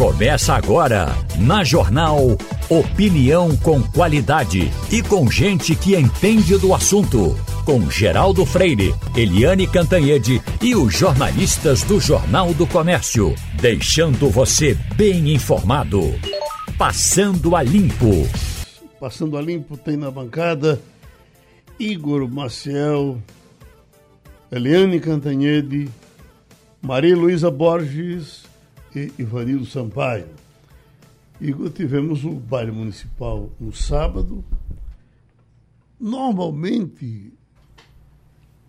Começa agora, na Jornal Opinião com qualidade e com gente que entende do assunto. Com Geraldo Freire, Eliane Cantanhede e os jornalistas do Jornal do Comércio. Deixando você bem informado. Passando a Limpo. Passando a Limpo tem na bancada Igor Maciel, Eliane Cantanhede, Maria Luísa Borges e Ivanildo Sampaio. E tivemos o baile municipal no sábado. Normalmente,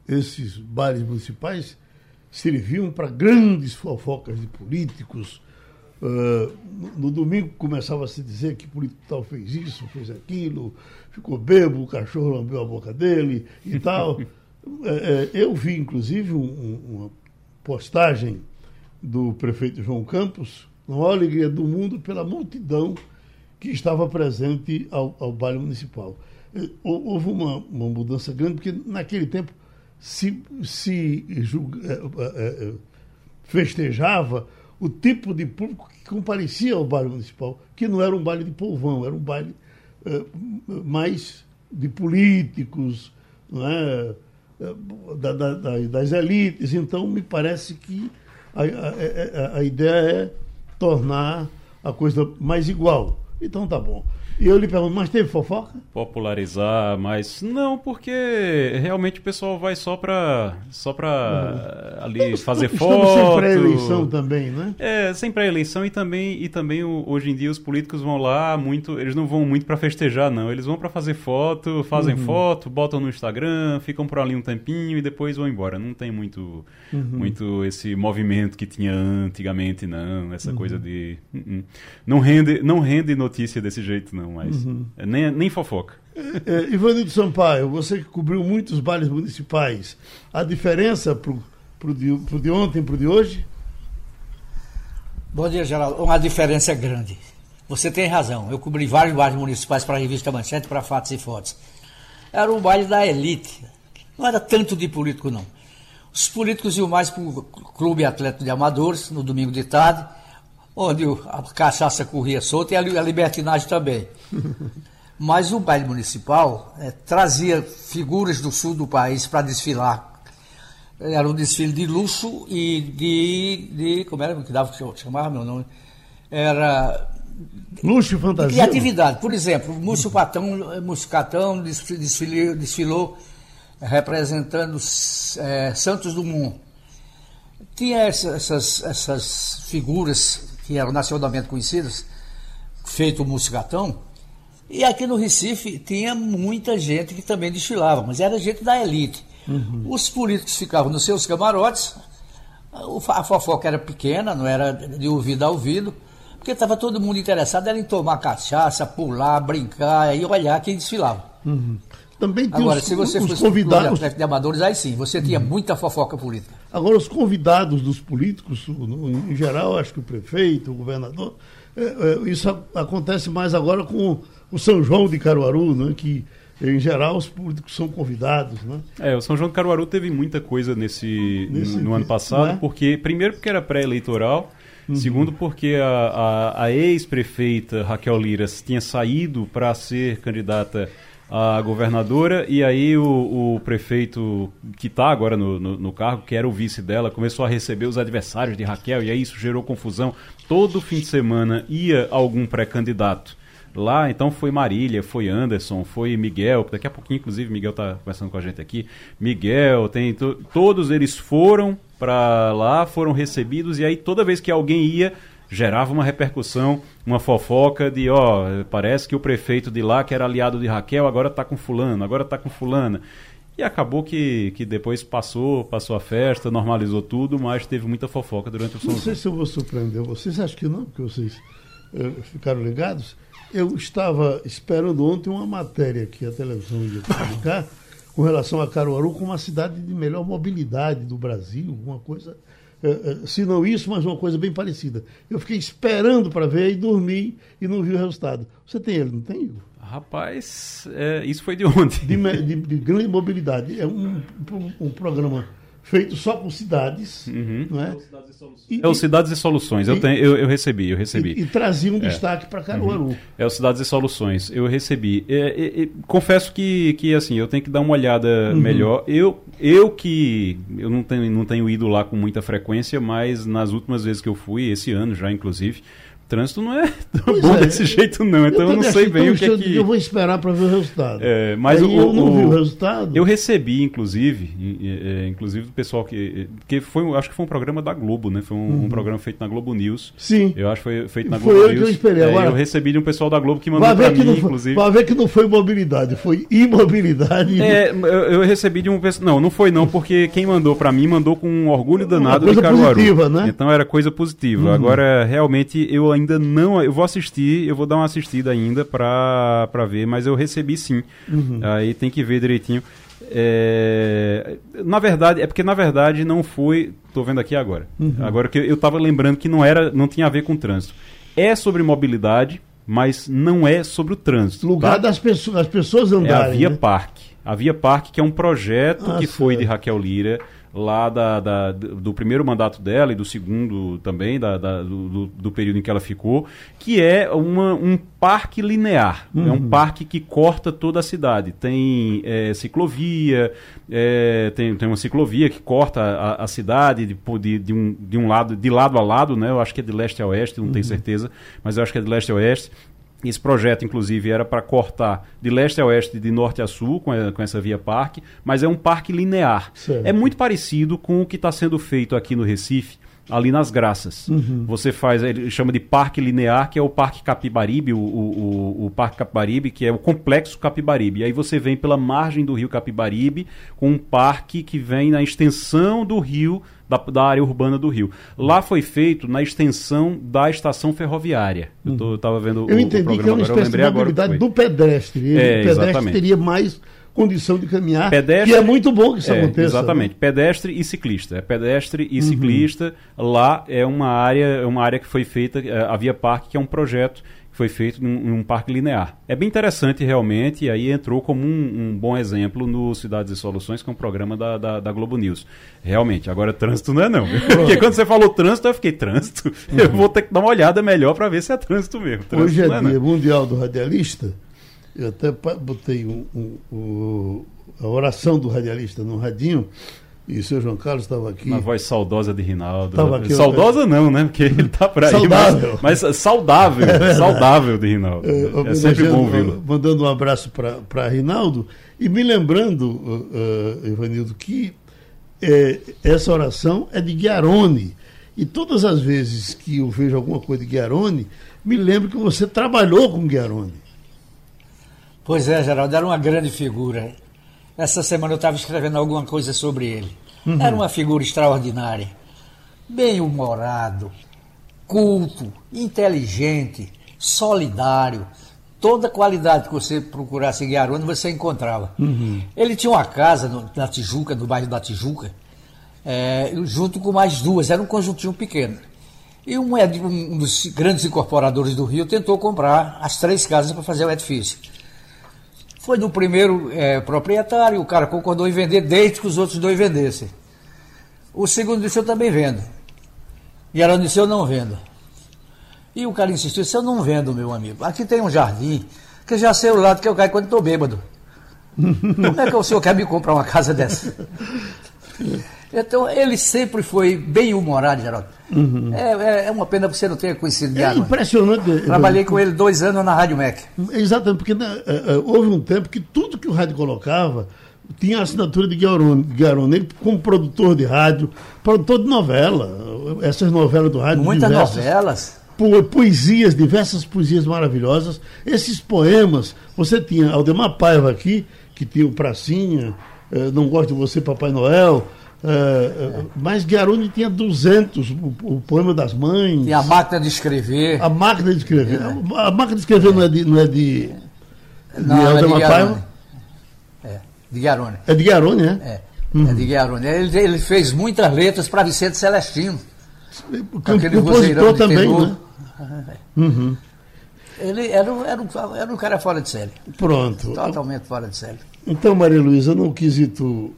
esses bailes municipais serviam para grandes fofocas de políticos. Uh, no domingo começava a se dizer que político tal fez isso, fez aquilo, ficou bebo, o cachorro lambeu a boca dele e tal. é, eu vi, inclusive, um, uma postagem do prefeito João Campos, na maior alegria do mundo, pela multidão que estava presente ao, ao baile municipal. Eh, houve uma, uma mudança grande, porque naquele tempo se, se julga, é, festejava o tipo de público que comparecia ao baile municipal, que não era um baile de povão, era um baile é, mais de políticos, não é? Da, da, das elites. Então, me parece que a, a, a, ideia é tornar a coisa mais igual. Então tá bom. E eu lhe pergunto, mas teve fofoca? Popularizar, mas não, porque realmente o pessoal vai só para só para uhum. ali estamos, fazer estamos foto. Sem pré-eleição também, né? É, sem pré-eleição e também e também hoje em dia os políticos vão lá muito, eles não vão muito para festejar não, eles vão para fazer foto, fazem uhum. foto, botam no Instagram, ficam por ali um tempinho e depois vão embora. Não tem muito uhum. muito esse movimento que tinha antigamente não, essa coisa uhum. de uh -uh. não rende não rende notícia desse jeito não mas uhum. É nem, nem fofoca. É, é, Ivanildo Sampaio, você que cobriu muitos bailes municipais, a diferença para o de, de ontem para o de hoje? Bom dia, Geraldo. Uma diferença grande. Você tem razão. Eu cobri vários bailes municipais para a revista Manchete, para Fatos e Fotos. Era um baile da elite. Não era tanto de político, não. Os políticos iam mais para o Clube Atlético de Amadores, no domingo de tarde, onde a cachaça corria solta e a libertinagem também. Mas o baile municipal é, trazia figuras do sul do país para desfilar. Era um desfile de luxo e de. de como era que dava que chamava meu nome? Era. Luxo e fantasia. Criatividade. Por exemplo, Múcio Patão, Múcio Catão desfilou, desfilou representando é, Santos Dumont. Tinha essas, essas figuras que eram nacionalmente conhecidas, feito o Múcio Catão, e aqui no Recife tinha muita gente que também desfilava, mas era gente da elite. Uhum. Os políticos ficavam nos seus camarotes, a fofoca era pequena, não era de ouvido a ouvido, porque estava todo mundo interessado era em tomar cachaça, pular, brincar e olhar quem desfilava. Uhum. Também tinha Agora, os, se você os fosse convidados de amadores, aí sim, você tinha muita fofoca política. Agora, os convidados dos políticos, em geral, acho que o prefeito, o governador, é, é, isso acontece mais agora com o São João de Caruaru, né, que em geral os políticos são convidados, né? É, o São João de Caruaru teve muita coisa nesse, nesse no, no ano passado, né? porque primeiro porque era pré-eleitoral, uhum. segundo porque a, a, a ex-prefeita Raquel Liras tinha saído para ser candidata a governadora e aí o, o prefeito que está agora no, no, no, cargo, que era o vice dela, começou a receber os adversários de Raquel e aí isso gerou confusão. Todo fim de semana ia algum pré-candidato lá, então foi Marília, foi Anderson, foi Miguel, daqui a pouquinho, inclusive, Miguel está conversando com a gente aqui. Miguel, tem todos eles foram para lá, foram recebidos, e aí toda vez que alguém ia, gerava uma repercussão, uma fofoca de, ó, parece que o prefeito de lá, que era aliado de Raquel, agora está com fulano, agora está com fulana. E acabou que, que depois passou, passou a festa, normalizou tudo, mas teve muita fofoca durante o São Não sei se eu vou surpreender vocês, acho que não, porque vocês uh, ficaram ligados. Eu estava esperando ontem uma matéria que a televisão ia publicar com relação a Caruaru como uma cidade de melhor mobilidade do Brasil, uma coisa se não isso, mas uma coisa bem parecida. Eu fiquei esperando para ver e dormi e não vi o resultado. Você tem ele, não tem, Igor? Rapaz, é, isso foi de ontem. De, de, de, grande mobilidade. É um, um programa feito só com cidades, uhum. não é? é o Cidades e Soluções. Eu, tenho, eu, eu recebi, eu recebi. E, e trazia um é. destaque para Caruaru. Uhum. É o Cidades e Soluções. Eu recebi. É, é, é, confesso que, que assim, eu tenho que dar uma olhada uhum. melhor. Eu, eu que eu não tenho, não tenho ido lá com muita frequência, mas nas últimas vezes que eu fui, esse ano já, inclusive, trânsito não é tão bom é. desse jeito, não. Então eu, eu não sei bem o que é que. Eu vou esperar para ver o resultado. É, mas o, eu não o, vi o resultado. Eu recebi, inclusive, é, inclusive do pessoal que. que foi, acho que foi um programa da Globo, né? Foi um, uhum. um programa feito na Globo News. Sim. Eu acho que foi feito na foi Globo eu News. Que eu, esperei. Agora, eu recebi de um pessoal da Globo que mandou para mim, inclusive. Vai ver que não foi mobilidade, foi imobilidade. É, eu, eu recebi de um pessoal. Não, não foi não, porque quem mandou para mim mandou com um orgulho danado de Caruaru. Positiva, né? Então era coisa positiva. Uhum. Agora, realmente, eu ainda não. Eu vou assistir, eu vou dar uma assistida ainda pra, pra ver, mas eu recebi sim. Uhum. Aí tem que ver direitinho. É, na verdade, é porque na verdade não foi. Tô vendo aqui agora. Uhum. Agora que eu, eu tava lembrando que não era, não tinha a ver com trânsito. É sobre mobilidade, mas não é sobre o trânsito. Lugar tá? das pessoas, das pessoas andarem. É a Via né? Parque. A Via Parque, que é um projeto ah, que foi de Raquel Lira lá da, da, do primeiro mandato dela e do segundo também, da, da do, do, período em que ela ficou, que é uma, um parque linear. Uhum. É um uhum. parque que corta toda a cidade. Tem é, ciclovia, é, tem, tem uma ciclovia que corta a, a cidade de, de, de, um, de um lado, de lado a lado, né? Eu acho que é de leste a oeste, não uhum. tenho certeza, mas eu acho que é de leste a oeste. Esse projeto, inclusive, era para cortar de leste a oeste, de norte a sul, com, a, com essa via parque, mas é um parque linear. Certo. É muito parecido com o que está sendo feito aqui no Recife, ali nas Graças. Uhum. Você faz, ele chama de Parque Linear, que é o Parque Capibaribe, o, o, o, Parque Capibaribe, que é o Complexo Capibaribe. E aí você vem pela margem do rio Capibaribe, com um parque que vem na extensão do rio, da, da área urbana do rio. Lá foi feito na extensão da estação ferroviária. Eu estava vendo eu o, entendi o programa que é uma agora, espécie de mobilidade do pedestre. Ele, é, o pedestre exatamente. teria mais condição de caminhar. Pedestre, que é muito bom que isso é, aconteça. Exatamente. Né? Pedestre e ciclista. É pedestre e uhum. ciclista. Lá é uma área, é uma área que foi feita, é, a Via Parque, que é um projeto foi feito num, num parque linear. É bem interessante realmente, e aí entrou como um, um, bom exemplo no Cidades e Soluções, que é um programa da, da, da Globo News. Realmente, agora trânsito não é não. Porque quando você falou trânsito, eu fiquei, trânsito? Uhum. Eu vou ter que dar uma olhada melhor para ver se é trânsito mesmo. Trânsito Hoje é, é dia mundial do radialista, eu até botei um, um, a oração do radialista no radinho. E o seu João Carlos estava aqui. Uma voz saudosa de Rinaldo. Tava aqui, saudosa não, né? Porque ele está por aí. Saudável. Mas, mas saudável. É saudável de Rinaldo. É, é sempre bom ouvi-lo. Mandando um abraço para Rinaldo. E me lembrando, uh, uh, Ivanildo, que uh, essa oração é de Guiarone. E todas as vezes que eu vejo alguma coisa de Guiarone, me lembro que você trabalhou com Guiarone. Pois é, Geraldo, era uma grande figura. Essa semana eu estava escrevendo alguma coisa sobre ele. Uhum. Era uma figura extraordinária. Bem-humorado, culto, inteligente, solidário. Toda qualidade que você procurasse em Guiarone, você encontrava. Uhum. Ele tinha uma casa no, na Tijuca, no bairro da Tijuca, é, junto com mais duas, era um conjuntinho pequeno. E um, um dos grandes incorporadores do Rio tentou comprar as três casas para fazer o edifício. Foi do primeiro é, proprietário, o cara concordou em vender desde que os outros dois vendessem. O segundo disse, eu também vendo. E ela disse, eu não vendo. E o cara insistiu, se eu não vendo, meu amigo, aqui tem um jardim, que já sei o lado que eu caio quando estou bêbado. Como é que o senhor quer me comprar uma casa dessa? Então, ele sempre foi bem humorado, Geraldo. Uhum. É, é, é, uma pena que você não tenha conhecido É impressionante. Trabalhei com ele dois anos na Rádio MEC. Exatamente, porque né, é, houve um tempo que tudo que o rádio colocava tinha a assinatura de Guiarone. Guiarone. Ele, como produtor de rádio, produtor de novela, essas novelas do rádio. Muitas diversas, novelas. Po poesias, diversas poesias maravilhosas. Esses poemas, você tinha Aldemar Paiva aqui, que tinha o Pracinha, eh, Não Gosto de Você, Papai Noel. Uh, mas Guiarone tinha 200, o, o, poema das mães. Tinha a máquina de escrever. A máquina de escrever. É. A, a, máquina de escrever não é de. Não é de, não, de, é de Guiarone. É, de Guiarone. É de Guiarone, é? É, uhum. é de Guiarone. Ele, ele fez muitas letras para Vicente Celestino. Aquele compositor também, né? Uhum. Ele era, era, um, era um cara fora de série. Pronto. Totalmente fora de série. Então, Maria Luísa, no quesito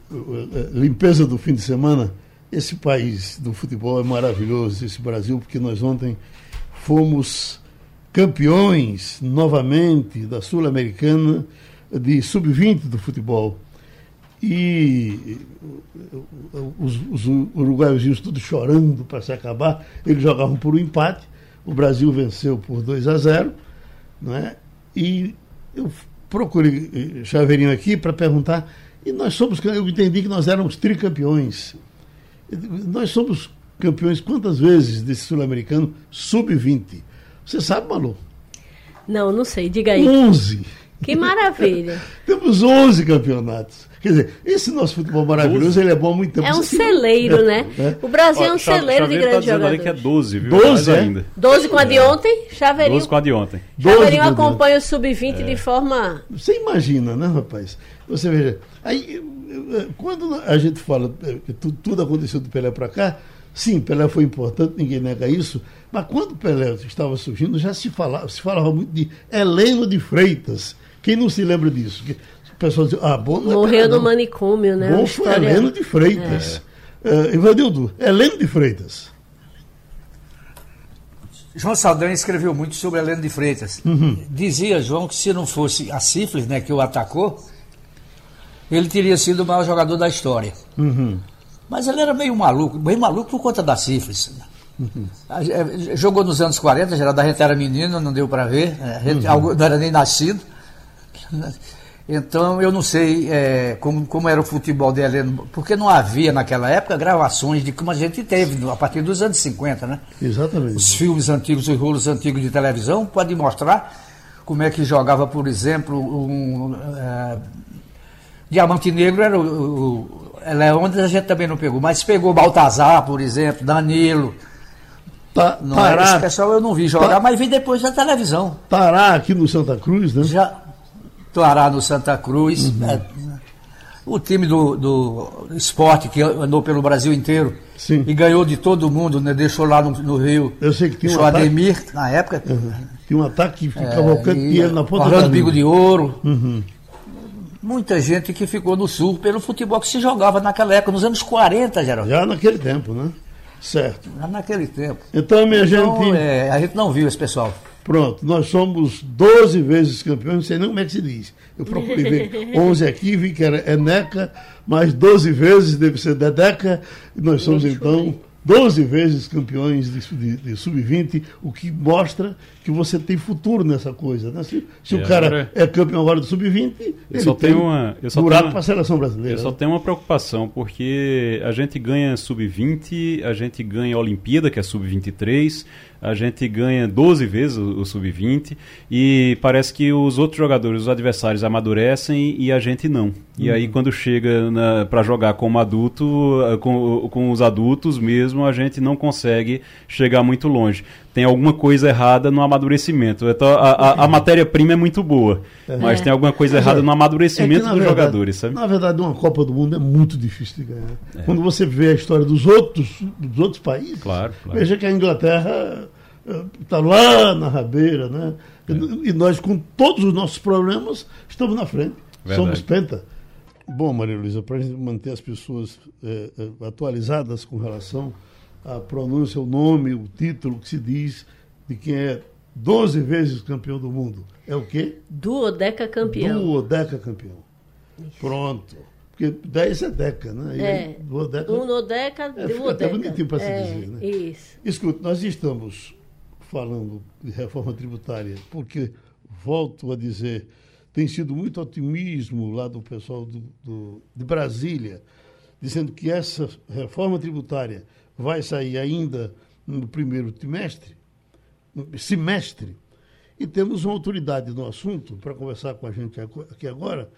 limpeza do fim de semana, esse país do futebol é maravilhoso, esse Brasil, porque nós ontem fomos campeões novamente da Sul-Americana de sub-20 do futebol. E os, os uruguaios tudo chorando para se acabar, eles jogavam por um empate, o Brasil venceu por 2 a 0, né? e eu procurei eh, Chaveirinho aqui para perguntar, e nós somos, eu entendi que nós éramos tricampeões. Nós somos campeões quantas vezes desse sul-americano sub-20? Você sabe, Malu? Não, não sei. Diga aí. 11. Que maravilha. Temos 11 campeonatos. Quer dizer, esse nosso futebol maravilhoso, ele é bom há muito tempo. É um celeiro, né? É. O Brasil Ó, é um celeiro de grandes tá jogadores. que é 12, viu? 12 é? ainda. 12 com a de ontem, Chaveirinho. 12 com a de ontem. Chaveirinho acompanha o Sub-20 é. de forma... Você imagina, né, rapaz? Você veja, aí, quando a gente fala que tudo aconteceu do Pelé para cá, sim, Pelé foi importante, ninguém nega isso, mas quando Pelé estava surgindo, já se falava, se falava muito de Heleno de Freitas. Quem não se lembra disso? O pessoal dizia, ah, bom, não é Morreu no manicômio, né? Bom foi. Heleno de Freitas. É. Uh, Ivanildo, Heleno de Freitas. João Saldanha escreveu muito sobre Heleno de Freitas. Uhum. Dizia, João, que se não fosse a sífilis né, que o atacou, ele teria sido o maior jogador da história. Uhum. Mas ele era meio maluco, meio maluco por conta da sífilis. Uhum. Jogou nos anos 40, Geraldo, a gente era menino, não deu para ver, gente, uhum. não era nem nascido. Então eu não sei é, como, como era o futebol de Heleno, porque não havia naquela época gravações de como a gente teve a partir dos anos 50, né? Exatamente. Os filmes antigos, os rolos antigos de televisão podem mostrar como é que jogava, por exemplo, um, é, Diamante Negro era o, o, Leônidas a gente também não pegou, mas pegou Baltazar, por exemplo, Danilo. Tá, não Tará, esse pessoal eu não vi jogar, tá, mas vi depois na televisão. Tará aqui no Santa Cruz, né? Já, Tará no Santa Cruz. Uhum. É, o time do, do esporte que andou pelo Brasil inteiro Sim. e ganhou de todo mundo, né? deixou lá no, no Rio. Eu sei que tinha um ataque. Ademir, na época. Uhum. Tinha um ataque que ficava é, dinheiro na ponta Orlando Bigo de Ouro. Uhum muita gente que ficou no sul pelo futebol que se jogava naquela época, nos anos 40, Geraldo. Já naquele tempo, né? Certo. Já naquele tempo. Então, minha então, gente. É, a gente não viu esse pessoal. Pronto, nós somos 12 vezes campeões, não sei nem como é que se diz. Eu procurei ver 11 aqui, vi que era Eneca, mais 12 vezes deve ser Dedeca, e nós somos então 12 vezes campeões de, de, de sub-20, o que mostra que você tem futuro nessa coisa. Né? Se, se o cara é campeão agora do sub-20, ele só tem uma, eu só buraco para a seleção brasileira. Eu só tenho uma preocupação, porque a gente ganha sub-20, a gente ganha a Olimpíada, que é sub-23, a gente ganha 12 vezes o, o sub-20 e parece que os outros jogadores, os adversários, amadurecem e a gente não. E uhum. aí, quando chega para jogar como adulto, eh, com, com os adultos mesmo, a gente não consegue chegar muito longe. Tem alguma coisa errada no amadurecimento. Então, a, a, a matéria-prima é muito boa, é. mas tem alguma coisa errada no amadurecimento é que, dos verdade, jogadores, sabe? Na verdade, uma Copa do Mundo é muito difícil de ganhar. É. Quando você vê a história dos outros, dos outros países, claro, claro. veja que a Inglaterra está lá na rabeira, né? É. E nós, com todos os nossos problemas, estamos na frente. Verdade. Somos penta. Bom, Maria Luísa, para a gente manter as pessoas é, é, atualizadas com relação à pronúncia, o nome, o título que se diz de quem é 12 vezes campeão do mundo. É o quê? Duodeca campeão. Duodeca campeão. Isso. Pronto. Porque 10 é deca, né? é. Duodeca, Unodeca, é, duodeca. Até bonitinho para se é, dizer, né? Isso. Escute, nós estamos falando de reforma tributária, porque, volto a dizer, tem sido muito otimismo lá do pessoal do, do, de Brasília, dizendo que essa reforma tributária vai sair ainda no primeiro trimestre, semestre, e temos uma autoridade no assunto para conversar com a gente aqui agora,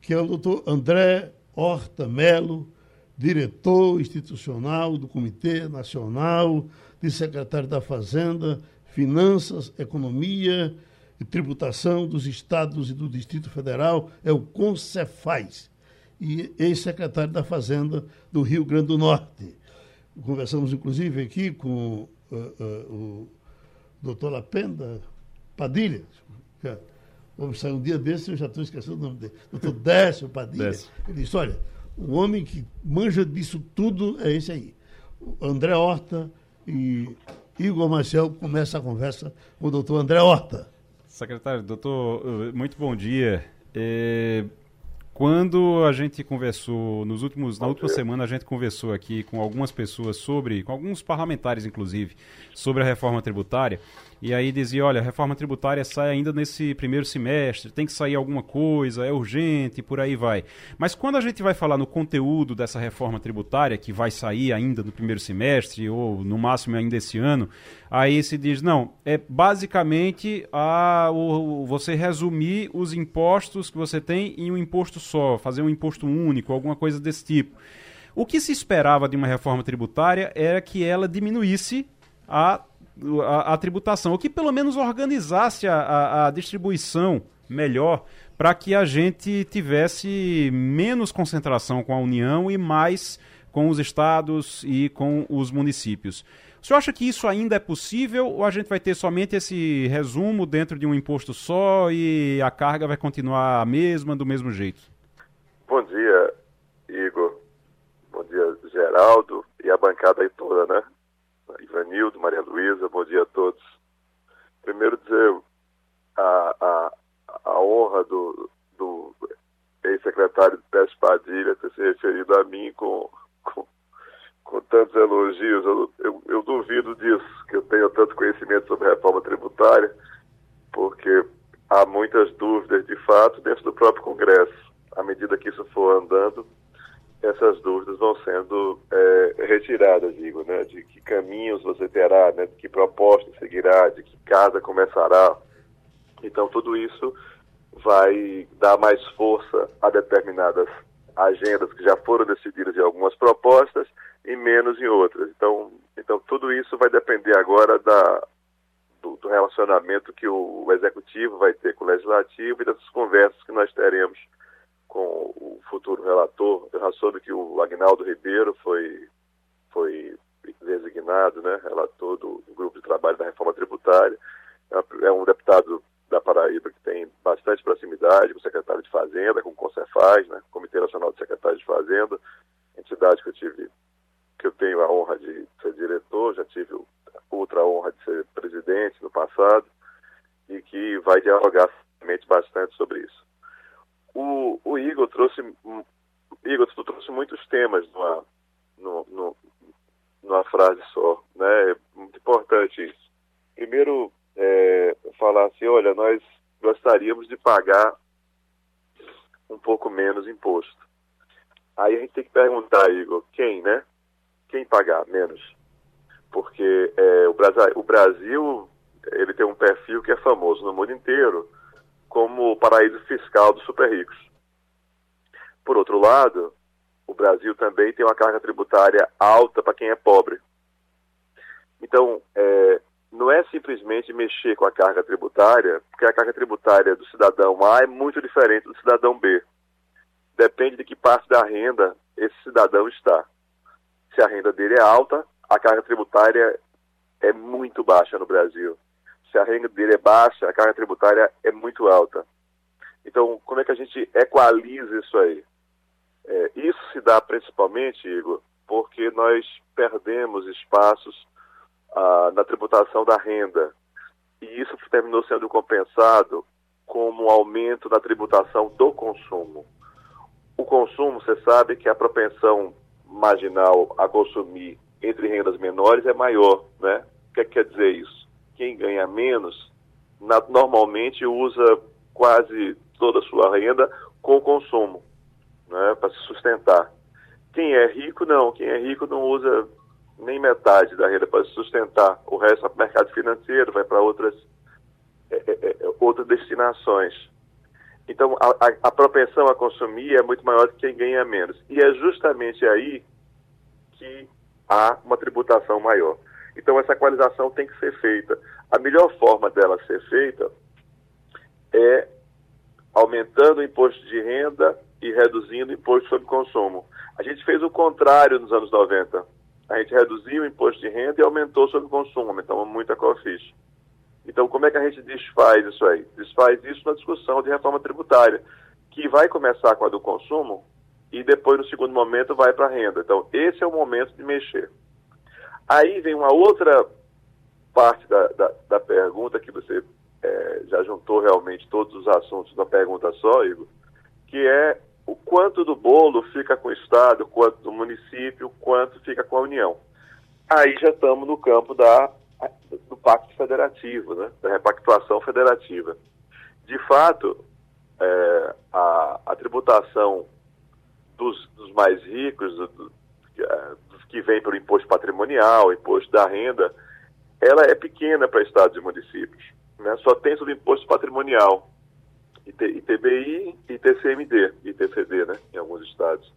que é o doutor André Horta Melo, diretor institucional do Comitê Nacional de Secretário da Fazenda Finanças, Economia e Tributação dos Estados e do Distrito Federal, é o Concefaz, e ex-secretário da Fazenda do Rio Grande do Norte. Conversamos, inclusive, aqui com uh, uh, o doutor Lapenda Padilha, Vamos sair um dia desse, eu já estou esquecendo o nome dele. Doutor Décio Padilha. Décio. Ele disse: olha, o homem que manja disso tudo é esse aí. O André Horta e Igor Marcel começa a conversa com o doutor André Horta. Secretário, doutor, eh, muito bom dia. É, quando a gente conversou nos últimos, na última semana a gente conversou aqui com algumas pessoas sobre, com alguns parlamentares inclusive, sobre a reforma tributária. E aí dizia, olha, a reforma tributária sai ainda nesse primeiro semestre, tem que sair alguma coisa, é urgente, por aí vai. Mas quando a gente vai falar no conteúdo dessa reforma tributária, que vai sair ainda no primeiro semestre, ou no máximo ainda esse ano, aí se diz, não, é basicamente a, o, você resumir os impostos que você tem em um imposto só, fazer um imposto único, alguma coisa desse tipo. O que se esperava de uma reforma tributária era que ela diminuísse a a, a tributação, ou que pelo menos organizasse a, a, a distribuição melhor para que a gente tivesse menos concentração com a União e mais com os estados e com os municípios. O senhor acha que isso ainda é possível ou a gente vai ter somente esse resumo dentro de um imposto só e a carga vai continuar a mesma, do mesmo jeito? Bom dia, Igor. Bom dia, Geraldo e a bancada aí toda, né? Ivanildo, Maria Luísa, bom dia a todos. Primeiro dizer a, a, a honra do, do ex-secretário Pérez Padilha ter se referido a mim com, com, com tantos elogios. Eu, eu, eu, duvido disso, que eu tenho tanto conhecimento sobre reforma tributária, porque há muitas dúvidas, de fato, dentro do próprio Congresso. À medida que isso for andando, essas dúvidas vão sendo é, retiradas, digo, né? De que caminhos você terá, né? De que proposta seguirá, de que casa começará. Então, tudo isso vai dar mais força a determinadas agendas que já foram decididas em algumas propostas e menos em outras. Então, então tudo isso vai depender agora da, do, do relacionamento que o, o executivo vai ter com o legislativo e dessas conversas que nós teremos com o futuro relator. Eu já soube que o Agnaldo Ribeiro foi, foi designado né, relator do, do grupo de trabalho da reforma tributária. É, é um deputado da Paraíba que tem bastante proximidade com o secretário de Fazenda, com o Concefaz, né, Comitê Nacional de Secretários de Fazenda, entidade que eu tive, que eu tenho a honra de ser diretor, já tive outra honra de ser presidente no passado, e que vai dialogar bastante sobre isso. O, o Igor trouxe Igor, tu trouxe muitos temas numa, numa, numa frase só, né? É muito importante isso. Primeiro, é, falar assim, olha, nós gostaríamos de pagar um pouco menos imposto. Aí a gente tem que perguntar, Igor, quem, né? Quem pagar menos? Porque é, o, Brasil, o Brasil ele tem um perfil que é famoso no mundo inteiro como paraíso fiscal dos super ricos. Por outro lado, o Brasil também tem uma carga tributária alta para quem é pobre. Então, é, não é simplesmente mexer com a carga tributária, porque a carga tributária do cidadão A é muito diferente do cidadão B. Depende de que parte da renda esse cidadão está. Se a renda dele é alta, a carga tributária é muito baixa no Brasil se a renda dele é baixa, a carga tributária é muito alta. Então, como é que a gente equaliza isso aí? É, isso se dá principalmente, Igor, porque nós perdemos espaços ah, na tributação da renda. E isso terminou sendo compensado como um aumento na tributação do consumo. O consumo, você sabe que a propensão marginal a consumir entre rendas menores é maior, né? O que, é que quer dizer isso? Quem ganha menos na, normalmente usa quase toda a sua renda com consumo, né, para se sustentar. Quem é rico, não. Quem é rico não usa nem metade da renda para se sustentar. O resto vai para o mercado financeiro, vai para outras, é, é, é, outras destinações. Então, a, a, a, propensão a consumir é muito maior do que quem ganha menos. E é justamente aí que há uma tributação maior. Então, essa equalização tem que ser feita. A melhor forma dela ser feita é aumentando o imposto de renda e reduzindo o imposto sobre consumo. A gente fez o contrário nos anos 90. A gente reduziu o imposto de renda e aumentou sobre consumo, aumentamos muito a COFIS. Então, como é que a gente desfaz isso aí? Desfaz isso na discussão de reforma tributária, que vai começar com a do consumo e depois, no segundo momento, vai para a renda. Então, esse é o momento de mexer. Aí vem uma outra parte da, da, da pergunta que você é, já juntou realmente todos os assuntos na pergunta só, Igor, que é o quanto do bolo fica com o Estado, quanto do município, quanto fica com a União. Aí já estamos no campo da, do pacto federativo, né, da repactuação federativa. De fato, é, a, a, tributação dos, dos mais ricos, do, do, é, que vem pelo imposto patrimonial, imposto da renda, ela é pequena para estados e municípios. Né? Só tem sobre imposto patrimonial, ITBI e TCMD, e TCD, né? em alguns estados.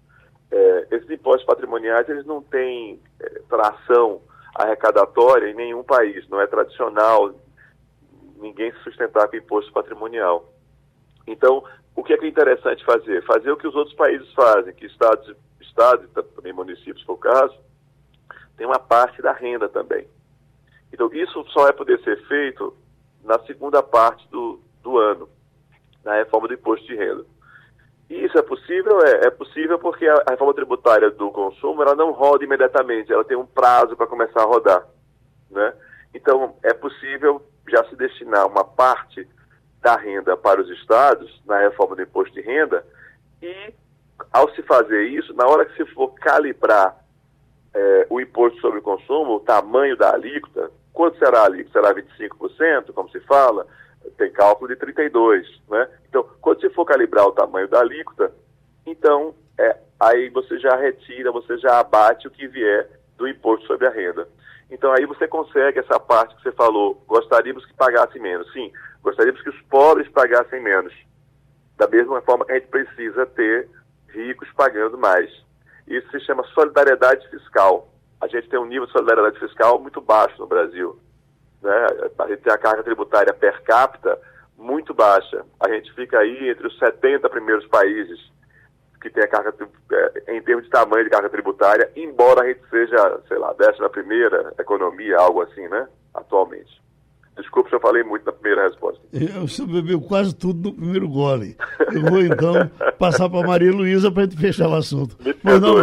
É, esses impostos patrimoniais eles não têm é, tração arrecadatória em nenhum país, não é tradicional ninguém se sustentar com imposto patrimonial. Então, o que é, que é interessante fazer? Fazer o que os outros países fazem, que estados, estados também municípios, por caso, tem uma parte da renda também. Então, isso só vai poder ser feito na segunda parte do, do ano, na reforma do imposto de renda. E isso é possível? É, é possível porque a, a, reforma tributária do consumo ela não roda imediatamente, ela tem um prazo para começar a rodar. Né? Então, é possível já se destinar uma parte da renda para os estados na reforma do imposto de renda e, ao se fazer isso, na hora que se for calibrar é, o imposto sobre o consumo, o tamanho da alíquota, Quanto será a alíquota? Será 25%, como se fala? Tem cálculo de 32%. Né? Então, quando se for calibrar o tamanho da alíquota, então é, aí você já retira, você já abate o que vier do imposto sobre a renda. Então aí você consegue essa parte que você falou, gostaríamos que pagassem menos. Sim, gostaríamos que os pobres pagassem menos. Da mesma forma que a gente precisa ter ricos pagando mais. Isso se chama solidariedade fiscal a gente tem um nível de solidariedade fiscal muito baixo no Brasil. Né? A gente tem a carga tributária per capita muito baixa. A gente fica aí entre os 70 primeiros países que tem a carga, é, em termos de tamanho de carga tributária, embora a gente seja, sei lá, décima primeira economia, algo assim, né, atualmente. Desculpe se eu falei muito na primeira resposta. O senhor bebeu quase tudo no primeiro gole. Eu vou então passar para Maria Luísa para a gente fechar o assunto. Pois não,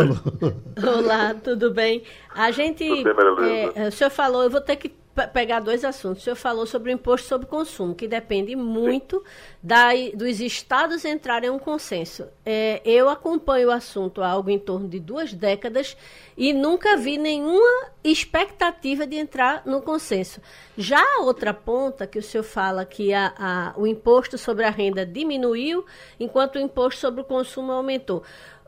Olá, tudo bem? A gente. Bem, é, o senhor falou, eu vou ter que pegar dois assuntos. O senhor falou sobre o imposto sobre consumo, que depende muito da, dos estados entrarem em um consenso. É, eu acompanho o assunto há algo em torno de duas décadas e nunca vi nenhuma expectativa de entrar no consenso. Já a outra ponta, que o senhor fala que a, a, o imposto sobre a renda diminuiu, enquanto o imposto sobre o consumo aumentou.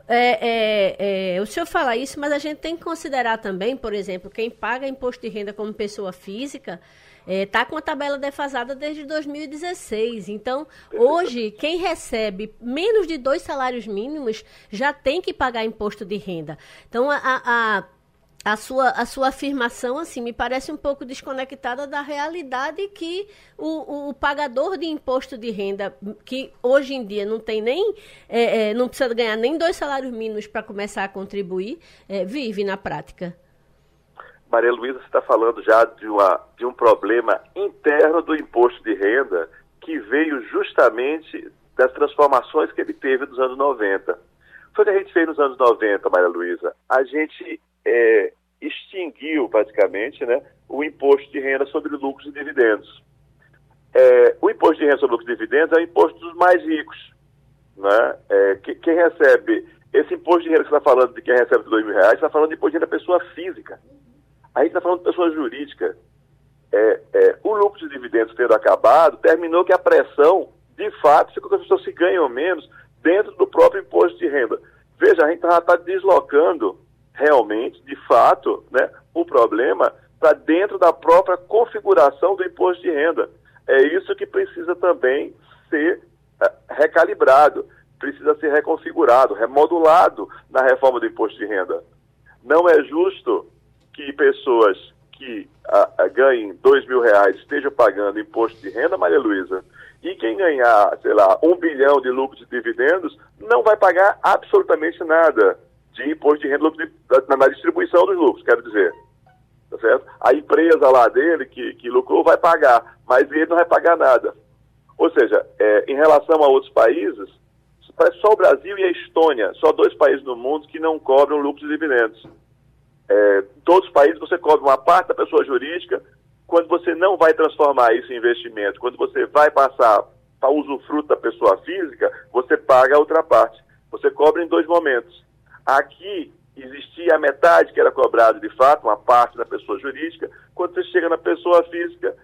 É, é, é, o senhor fala isso, mas a gente tem que considerar também, por exemplo, quem paga imposto de renda como pessoa física está é, com a tabela defasada desde 2016. Então, hoje, quem recebe menos de dois salários mínimos já tem que pagar imposto de renda. Então, a, a a sua, a sua afirmação assim me parece um pouco desconectada da realidade que o, o pagador de imposto de renda, que hoje em dia não tem nem é, é, não precisa ganhar nem dois salários mínimos para começar a contribuir, é, vive na prática. Maria Luísa, está falando já de, uma, de um problema interno do imposto de renda que veio justamente das transformações que ele teve nos anos 90. Foi o que a gente fez nos anos 90, Maria Luísa. A gente é, extinguiu, basicamente, né, o imposto de renda sobre lucros e dividendos. É, o imposto de renda sobre lucros e dividendos é o imposto dos mais ricos. Né? É, que, quem recebe esse imposto de renda que você está falando de quem recebe dois mil reais, está falando de imposto de renda da pessoa física. A gente está falando de pessoa jurídica. É, é, o lucro de dividendos tendo acabado, terminou que a pressão, de fato, que as pessoas se ganham menos dentro do próprio imposto de renda. Veja, a gente está tá deslocando realmente, de fato, né, o problema está dentro da própria configuração do imposto de renda. É isso que precisa também ser uh, recalibrado, precisa ser reconfigurado, remodulado na reforma do imposto de renda. Não é justo que pessoas que uh, uh, ganhem dois mil reais estejam pagando imposto de renda, Maria Luísa, e quem ganhar, sei lá, um bilhão de lucros e dividendos não vai pagar absolutamente nada de imposto de renda na, distribuição dos lucros, quero dizer. tá certo? A empresa lá dele que, que lucrou vai pagar, mas ele não vai pagar nada. Ou seja, é, em relação a outros países, só o Brasil e a Estônia, só dois países no mundo que não cobram lucros e dividendos. É, todos os países você cobra uma parte da pessoa jurídica, quando você não vai transformar isso em investimento, quando você vai passar para usufruto da pessoa física, você paga a outra parte. Você cobra em dois momentos. Aqui existia a metade que era cobrado de fato, uma parte da pessoa jurídica, quando você chega na pessoa física,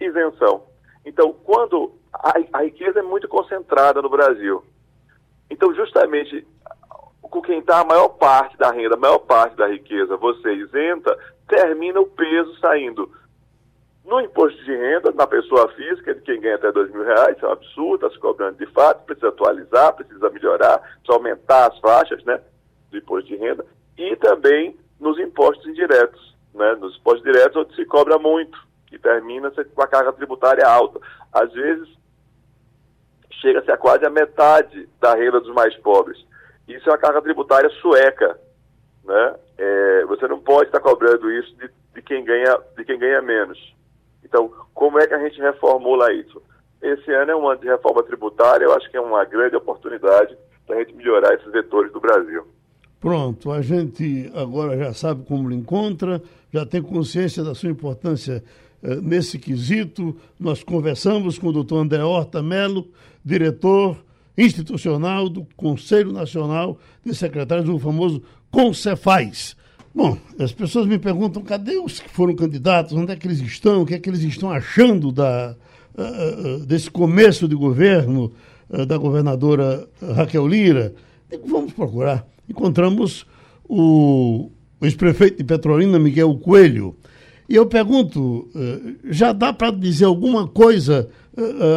isenção. Então, quando a, a riqueza é muito concentrada no Brasil, então justamente com quem está a maior parte da renda, a maior parte da riqueza, você isenta, termina o peso saindo. No imposto de renda, na pessoa física, de quem ganha até dois mil reais, isso é um absurdo, está se cobrando de fato, precisa atualizar, precisa melhorar, precisa aumentar as faixas né, do imposto de renda, e também nos impostos indiretos, né, nos impostos diretos onde se cobra muito, que termina com a carga tributária alta. Às vezes, chega-se a quase a metade da renda dos mais pobres. Isso é uma carga tributária sueca, né? É, você não pode estar cobrando isso de, de, quem ganha, de quem ganha menos. Então, como é que a gente reformula isso? Esse ano é um ano de reforma tributária, eu acho que é uma grande oportunidade para a gente melhorar esses vetores do Brasil. Pronto, a gente agora já sabe como encontra, já tem consciência da sua importância eh, nesse quesito. Nós conversamos com o doutor André Horta Melo, diretor institucional do Conselho Nacional de Secretários do famoso Concefaz. Bom, as pessoas me perguntam cadê os que foram candidatos, onde é que eles estão, o que é que eles estão achando da, uh, desse começo de governo uh, da governadora Raquel Lira. Digo, vamos procurar. Encontramos o, ex-prefeito de Petrolina, Miguel Coelho. E eu pergunto, uh, já dá para dizer alguma coisa?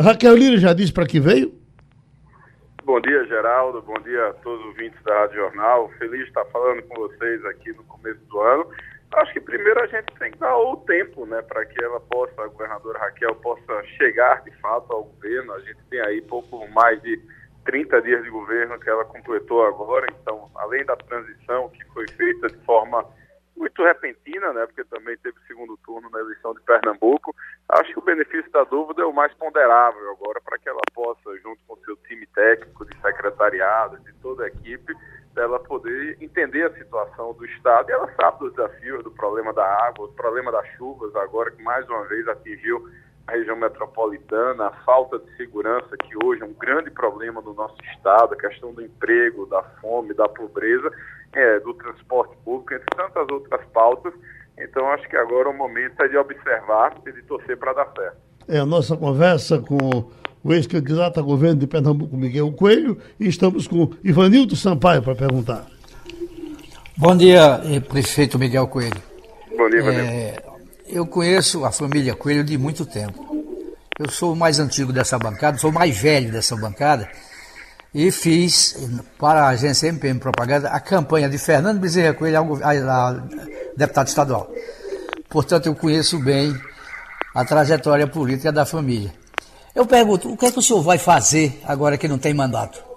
Raquel Lira já disse para que veio? Bom dia, Geraldo. Bom dia a todos os ouvintes da Rádio Jornal. Feliz de estar falando com vocês aqui no começo do ano. Acho que primeiro a gente tem que dar o tempo, né, para que ela possa, a governadora Raquel, possa chegar de fato ao governo. A gente tem aí pouco mais de 30 dias de governo que ela completou agora. Então, além da transição que foi feita de forma muito repentina, né, porque também teve segundo turno na eleição de Pernambuco. Acho que o benefício da dúvida é o mais ponderável agora para que ela possa, junto com seu time técnico, de secretariado, de toda a equipe, dela poder entender a situação do Estado. E ela sabe dos desafios, do problema da água, do problema das chuvas, agora que mais uma vez atingiu a região metropolitana, a falta de segurança, que hoje é um grande problema do nosso Estado, a questão do emprego, da fome, da pobreza, é, do transporte público, entre tantas outras pautas. Então, acho que agora o momento é de observar e de torcer para dar certo. É a nossa conversa com o ex-candidato a governo de Pernambuco, Miguel Coelho, e estamos com Ivanildo Sampaio para perguntar. Bom dia, eh, prefeito Miguel Coelho. Bom dia, Ivanildo. É, eu conheço a família Coelho de muito tempo. Eu sou o mais antigo dessa bancada, sou o mais velho dessa bancada e fiz para a agência MPM Propaganda a campanha de Fernando Bezerra Coelho a, a, a deputado estadual. Portanto, eu conheço bem a trajetória política da família. Eu pergunto, o que é que o senhor vai fazer agora que não tem mandato?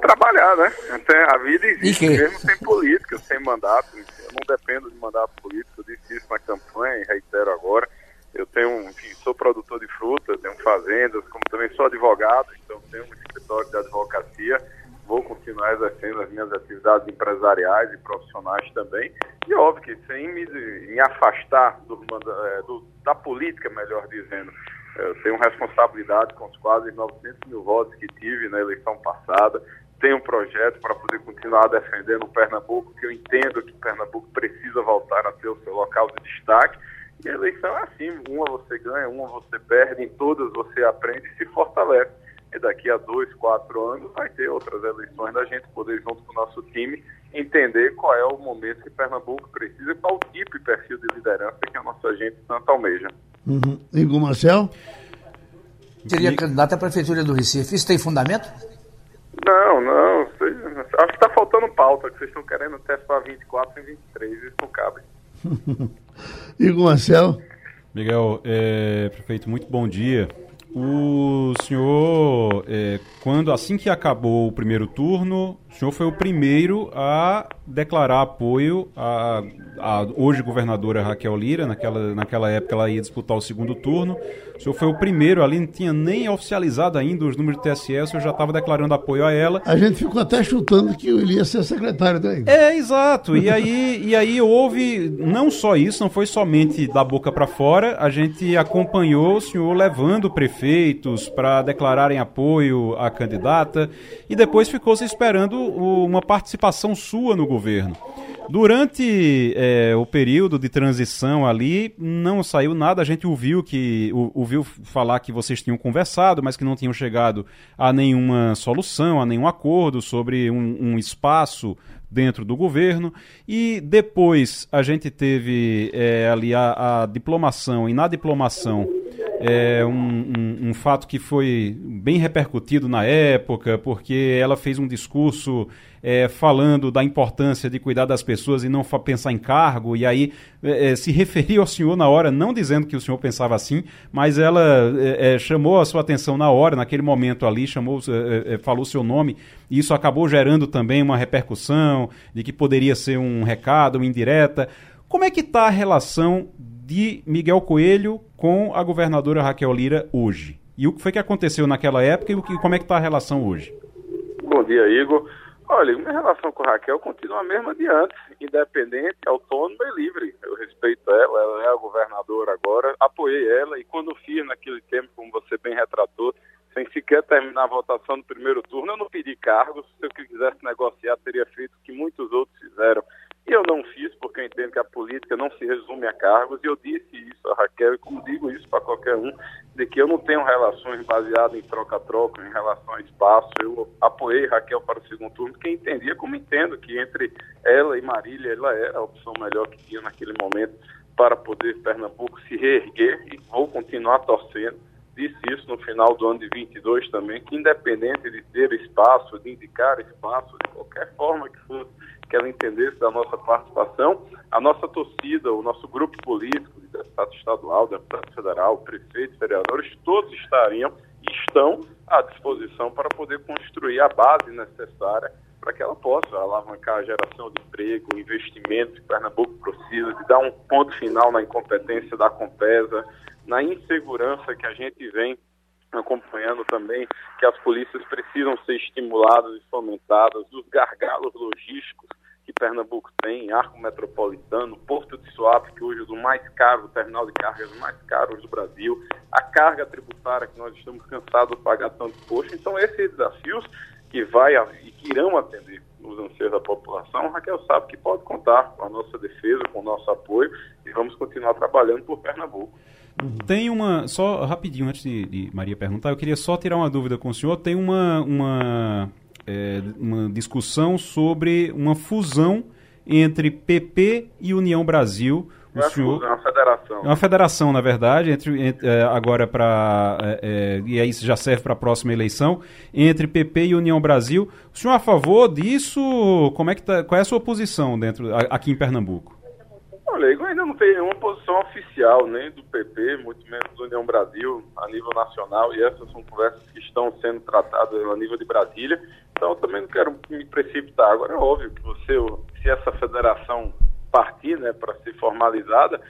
Trabalhar, né? Até a vida existe mesmo sem política, sem mandato. Eu não dependo de mandato político, eu disse isso na campanha e reitero agora. Eu tenho, enfim, sou produtor de fruta, tenho fazendas, como também sou advogado, então tenho um escritório de advocacia. Vou continuar exercendo as minhas atividades empresariais e profissionais também. E óbvio que sem me, me afastar do, é, do, da política, melhor dizendo, eu tenho responsabilidade com os quase 900 mil votos que tive na eleição passada. Tenho um projeto para poder continuar defendendo o Pernambuco, que eu entendo que Pernambuco precisa voltar a ter o seu local de destaque e a eleição é assim, uma você ganha, uma você perde, em todas você aprende e se fortalece. E daqui a dois, quatro anos vai ter outras eleições da gente poder, junto com o nosso time, entender qual é o momento que Pernambuco precisa, qual o tipo e perfil de liderança que a nossa gente tanto almeja. Uhum. Igor Marcel? Seria candidato à Prefeitura do Recife. Isso tem fundamento? Não, não. Acho que está faltando pauta, que vocês estão querendo até só 24 e 23. Isso não cabe. Igor Marcel. Miguel, é, prefeito, muito bom dia. O senhor, é, quando assim que acabou o primeiro turno, o senhor foi o primeiro a declarar apoio à, à hoje governadora Raquel Lira. Naquela, naquela época ela ia disputar o segundo turno. O senhor foi o primeiro ali, não tinha nem oficializado ainda os números do TSE, o senhor já estava declarando apoio a ela. A gente ficou até chutando que ele ia ser secretário daí. É, exato. E aí, e aí houve, não só isso, não foi somente da boca para fora, a gente acompanhou o senhor levando prefeitos para declararem apoio à candidata e depois ficou se esperando uma participação sua no governo. Durante é, o período de transição ali, não saiu nada. A gente ouviu que ouviu falar que vocês tinham conversado, mas que não tinham chegado a nenhuma solução, a nenhum acordo sobre um, um espaço dentro do governo. E depois a gente teve é, ali a, a, diplomação, e na diplomação é um, um, um, fato que foi bem repercutido na época, porque ela fez um discurso é, falando da importância de cuidar das pessoas e não pensar em cargo, e aí é, é, se referiu ao senhor na hora, não dizendo que o senhor pensava assim, mas ela é, é chamou a sua atenção na hora, naquele momento ali, chamou, falou seu nome, e isso acabou gerando também uma repercussão de que poderia ser um recado, uma indireta. Como é que está a relação de Miguel Coelho com a governadora Raquel Lira hoje? E o que foi que aconteceu naquela época e como é que está a relação hoje? Bom dia, Igor. Olha, minha relação com Raquel continua a mesma de antes, independente, autônoma e livre. Eu respeito ela, ela é a governadora agora, apoiei ela e quando fiz naquele tempo, como você bem retratou, sem sequer terminar a votação do primeiro turno, eu não pedi cargos. Se eu quisesse negociar, teria feito o que muitos outros fizeram. Eu não fiz, porque eu entendo que a política não se resume a cargos, e eu disse isso a Raquel, e como digo isso para qualquer um, de que eu não tenho relações baseadas em troca-troca, em relação a espaço. Eu apoiei Raquel para o segundo turno, porque entendia como entendo que entre ela e Marília, ela era a opção melhor que tinha naquele momento para poder Pernambuco se reerguer, e vou continuar torcendo. Disse isso no final do ano de 22 também, que independente de ter espaço, de indicar espaço, de qualquer forma que fosse, que ela entendesse da nossa participação, a nossa torcida, o nosso grupo político, de deputado estadual, deputado federal, prefeitos, vereadores, todos estariam e estão à disposição para poder construir a base necessária para que ela possa alavancar a geração de emprego, investimento que Pernambuco precisa, de dar um ponto final na incompetência da Compesa, na insegurança que a gente vem acompanhando também, que as polícias precisam ser estimuladas e fomentadas, dos gargalos logísticos Pernambuco tem, Arco Metropolitano, Porto de Suape, que hoje é o mais caro, o terminal de cargas mais caro do Brasil, a carga tributária que nós estamos cansados de pagar tanto imposto. Então, esses desafios que vai e que irão atender os anseios da população, Raquel sabe que pode contar com a nossa defesa, com o nosso apoio e vamos continuar trabalhando por Pernambuco. Tem uma, só rapidinho antes de, de, Maria perguntar, eu queria só tirar uma dúvida com o senhor. Tem uma, uma é, uma discussão sobre uma fusão entre PP e União Brasil. O é senhor, é uma federação. É uma federação, na verdade, entre, entre é, agora para é, é, e aí isso já serve para a próxima eleição entre PP e União Brasil. O senhor é a favor disso? Como é que tá, qual é a sua posição dentro aqui em Pernambuco? Olha, eu ainda não tem nenhuma posição oficial, nem do PP, muito menos do União Brasil, a nível nacional, e essas são conversas que estão sendo tratadas a nível de Brasília. Eu também não quero me precipitar. Agora, é óbvio que você, se essa federação partir né, para ser formalizada,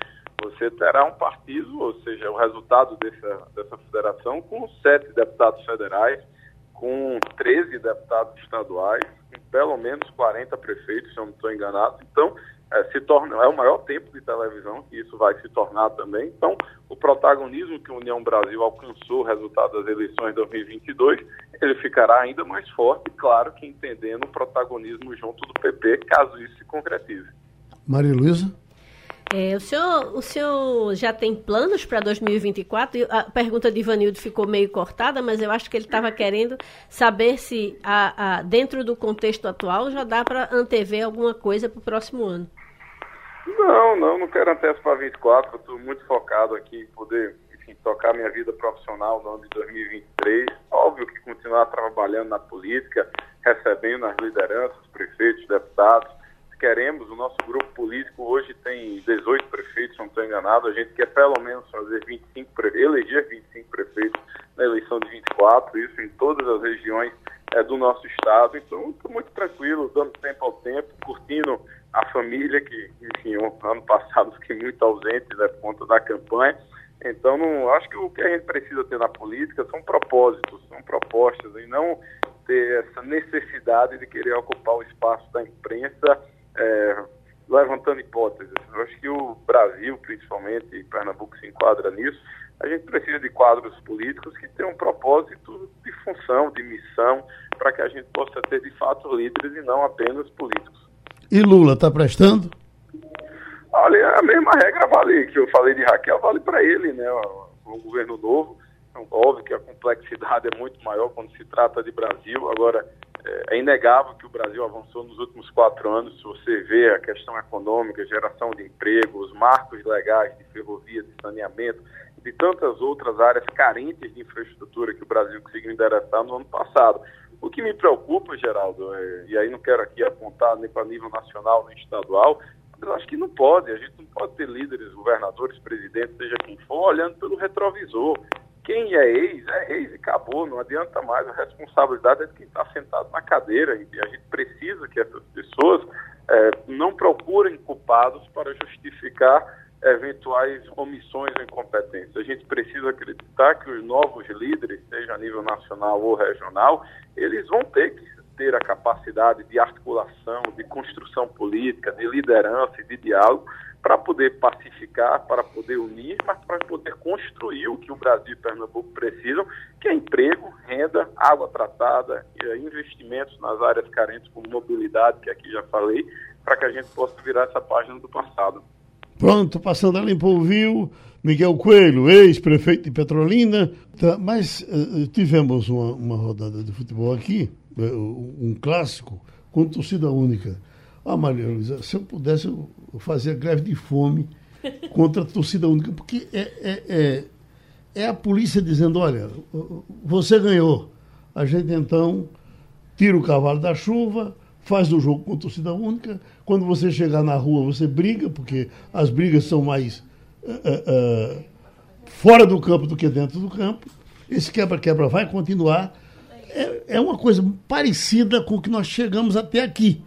você terá um partido, ou seja, o resultado dessa, dessa federação, com sete deputados federais, com 13 deputados estaduais, com pelo menos 40 prefeitos, se eu não estou enganado. Então, é, se torna, é o maior tempo de televisão que isso vai se tornar também. Então, o protagonismo que a União Brasil alcançou, resultado das eleições de 2022, ele ficará ainda mais forte, claro que entendendo o protagonismo junto do PP, caso isso se concretize. Maria Luísa? É, o, senhor, o senhor já tem planos para 2024? A pergunta de Ivanildo ficou meio cortada, mas eu acho que ele estava querendo saber se, a, a, dentro do contexto atual, já dá para antever alguma coisa para o próximo ano. Não, não, não quero antecipar 24, estou muito focado aqui em poder enfim, tocar minha vida profissional no ano de 2023. Óbvio que continuar trabalhando na política, recebendo as lideranças, prefeitos, deputados, queremos, o nosso grupo político hoje tem 18 prefeitos, não estou enganado, a gente quer pelo menos fazer 25 eleger 25 prefeitos na eleição de 24, isso em todas as regiões é, do nosso estado. Então, estou muito tranquilo, dando tempo ao tempo, curtindo a família, que, enfim, ano passado fiquei muito ausente né, por conta da campanha. Então, não, acho que o que a gente precisa ter na política são propósitos, são propostas, e não ter essa necessidade de querer ocupar o espaço da imprensa é, levantando hipóteses. Eu acho que o Brasil, principalmente, e Pernambuco se enquadra nisso, a gente precisa de quadros políticos que tenham um propósito de função, de missão, para que a gente possa ter de fato líderes e não apenas políticos. E Lula está prestando? Olha, a mesma regra vale que eu falei de Raquel, vale para ele, né? O governo novo, então, óbvio que a complexidade é muito maior quando se trata de Brasil. Agora, é, é inegável que o Brasil avançou nos últimos quatro anos. Se você vê a questão econômica, geração de emprego, os marcos legais de ferrovia, de saneamento, de tantas outras áreas carentes de infraestrutura que o Brasil conseguiu endereçar no ano passado. O que me preocupa, Geraldo, é, e aí não quero aqui apontar nem para nível nacional nem estadual, mas acho que não pode. A gente não pode ter líderes, governadores, presidentes, seja quem for, olhando pelo retrovisor. Quem é ex, é ex e acabou, não adianta mais. A responsabilidade é de quem está sentado na cadeira e a gente precisa que essas pessoas é, não procurem culpados para justificar eventuais omissões ou incompetências. A gente precisa acreditar que os novos líderes, seja a nível nacional ou regional, eles vão ter que ter a capacidade de articulação, de construção política, de liderança e de diálogo para poder pacificar, para poder unir, mas para poder construir o que o Brasil e Pernambuco precisam, que é emprego, renda, água tratada, investimentos nas áreas carentes como mobilidade, que aqui já falei, para que a gente possa virar essa página do passado. Pronto, passando a limpo ouviu Miguel Coelho, ex-prefeito de Petrolina. Tá, mas uh, tivemos uma, uma, rodada de futebol aqui, uh, um clássico, com torcida única. Ah, Maria Luísa, se eu pudesse, eu fazia greve de fome contra a torcida única, porque é, é, é, é a polícia dizendo, olha, você ganhou. A gente então tira o cavalo da chuva, faz o jogo com torcida única. Quando você chegar na rua, você briga, porque as brigas são mais uh, uh, fora do campo do que dentro do campo. Esse quebra-quebra vai continuar. É, é uma coisa parecida com o que nós chegamos até aqui,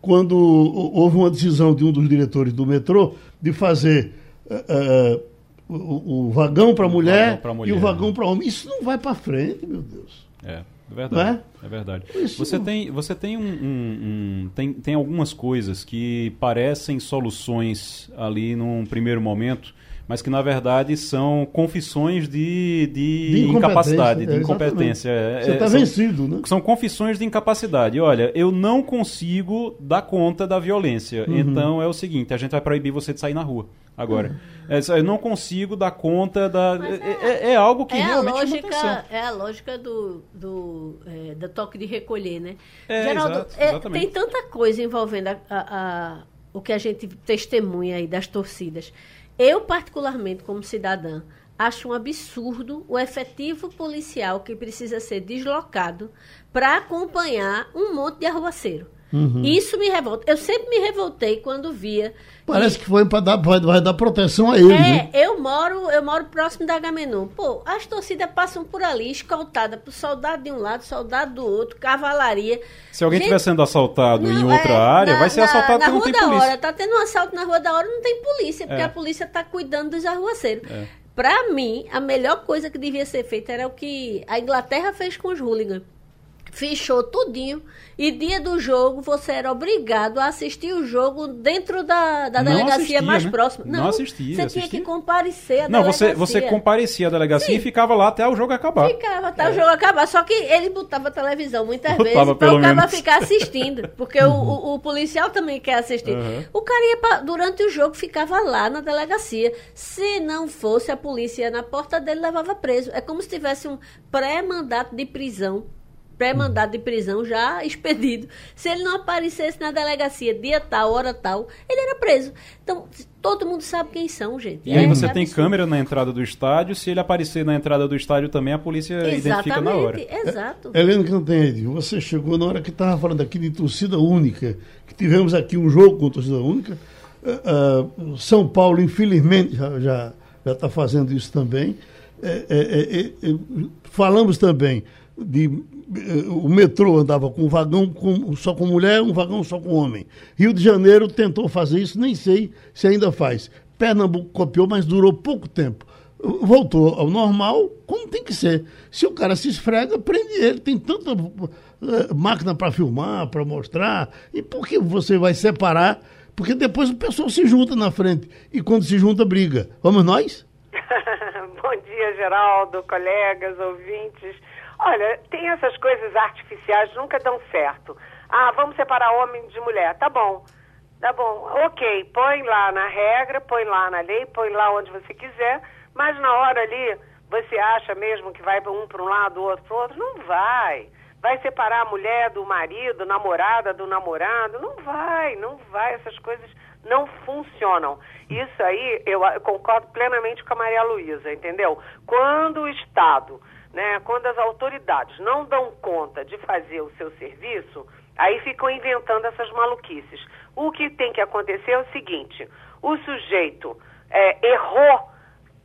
quando houve uma decisão de um dos diretores do metrô de fazer uh, o, o, vagão para mulher, mulher, e o vagão para homem. Isso não vai para frente, meu Deus. É. É verdade. É? é verdade. Isso. Você tem, você tem, um, um, um, tem, tem algumas coisas que parecem soluções ali num primeiro momento, mas que na verdade são confissões de, de, de incapacidade, de é, incompetência. É, Você está vencido, né? São confissões de incapacidade. Olha, eu não consigo dar conta da violência. Uhum. Então é o seguinte: a gente vai proibir você de sair na rua agora. Uhum. É, eu não consigo dar conta da. É, é, é, algo que é realmente a lógica, É a lógica do, do, é, do toque de recolher, né? Geraldo, exato, tem tanta coisa envolvendo a, a, a, o que a gente testemunha aí das torcidas. Eu, particularmente, como cidadã, acho um absurdo o efetivo policial que precisa ser deslocado para acompanhar um monte de arruaceiro. Uhum. Isso me revolta. Eu sempre me revoltei quando via. Parece e... que foi para dar, vai, vai, dar proteção a ele. É, né? eu moro, eu moro próximo da Gamenon. Pô, as torcidas passam por ali, escoltada por soldado de um lado, soldado do outro, cavalaria. Se alguém estiver sendo assaltado não, em outra é, área, na, vai ser assaltado na, na Rua da polícia. Hora, tá tendo um assalto na Rua da Hora, não tem polícia, porque é. a polícia está cuidando dos arruaceiros. É. Para mim, a melhor coisa que devia ser feita era o que a Inglaterra fez com os hooligans fechou tudinho e dia do jogo você era obrigado a assistir o jogo dentro da, da delegacia assistia, mais né? próxima. Não, não assistia. Você assistia. tinha que comparecer à Não, você, você comparecia à delegacia Sim. e ficava lá até o jogo acabar. Ficava até é. o jogo acabar. Só que ele botava televisão muitas botava, vezes para o cara ficar assistindo. Porque o, o, o, policial também quer assistir. Uhum. O cara ia pra, durante o jogo ficava lá na delegacia. Se não fosse a polícia na porta dele, levava preso. É como se tivesse um pré-mandato de prisão pré-mandado de prisão já expedido. Se ele não aparecesse na delegacia dia tal, hora tal, ele era preso. Então, todo mundo sabe quem são, gente. E é, aí você é tem absurdo. câmera na entrada do estádio, se ele aparecer na entrada do estádio também, a polícia Exatamente, identifica na hora. Exato. É, Helena Cantanhede, você chegou na hora que estava falando aqui de torcida única, que tivemos aqui um jogo com torcida única. Uh, uh, São Paulo, infelizmente, já está já, já fazendo isso também. É, é, é, falamos também de o metrô andava com um vagão com, só com mulher, um vagão só com homem. Rio de Janeiro tentou fazer isso, nem sei se ainda faz. Pernambuco copiou, mas durou pouco tempo. Voltou ao normal, como tem que ser. Se o cara se esfrega, prende ele. Tem tanta uh, máquina para filmar, para mostrar. E por que você vai separar? Porque depois o pessoal se junta na frente. E quando se junta, briga. Vamos nós? Bom dia, Geraldo, colegas, ouvintes. Olha, tem essas coisas artificiais, nunca dão certo. Ah, vamos separar homem de mulher. Tá bom. Tá bom. Ok, põe lá na regra, põe lá na lei, põe lá onde você quiser, mas na hora ali, você acha mesmo que vai um para um lado, o outro para o outro? Não vai. Vai separar a mulher do marido, namorada do namorado? Não vai, não vai. Essas coisas não funcionam. Isso aí eu concordo plenamente com a Maria Luísa, entendeu? Quando o Estado né, quando as autoridades não dão conta de fazer o seu serviço, aí ficam inventando essas maluquices. O que tem que acontecer é o seguinte: o sujeito é, errou,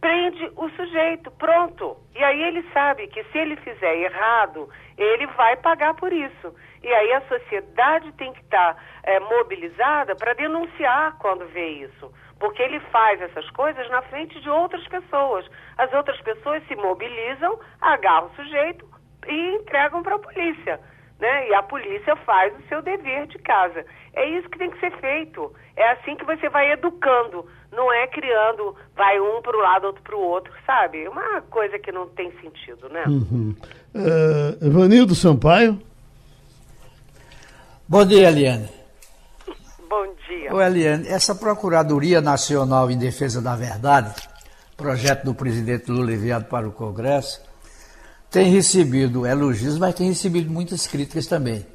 prende o sujeito, pronto. E aí ele sabe que se ele fizer errado, ele vai pagar por isso. E aí a sociedade tem que estar tá, é, mobilizada para denunciar quando vê isso porque ele faz essas coisas na frente de outras pessoas. As outras pessoas se mobilizam, agarram o sujeito e entregam para a polícia. Né? E a polícia faz o seu dever de casa. É isso que tem que ser feito. É assim que você vai educando. Não é criando, vai um para o lado, outro para o outro, sabe? Uma coisa que não tem sentido, né? Uhum. Uh, Evanildo Sampaio. Bom dia, Eliane bom dia. Ô Eliane, essa Procuradoria Nacional em Defesa da Verdade, projeto do presidente Lula enviado para o Congresso, tem recebido elogios, mas tem recebido muitas críticas também.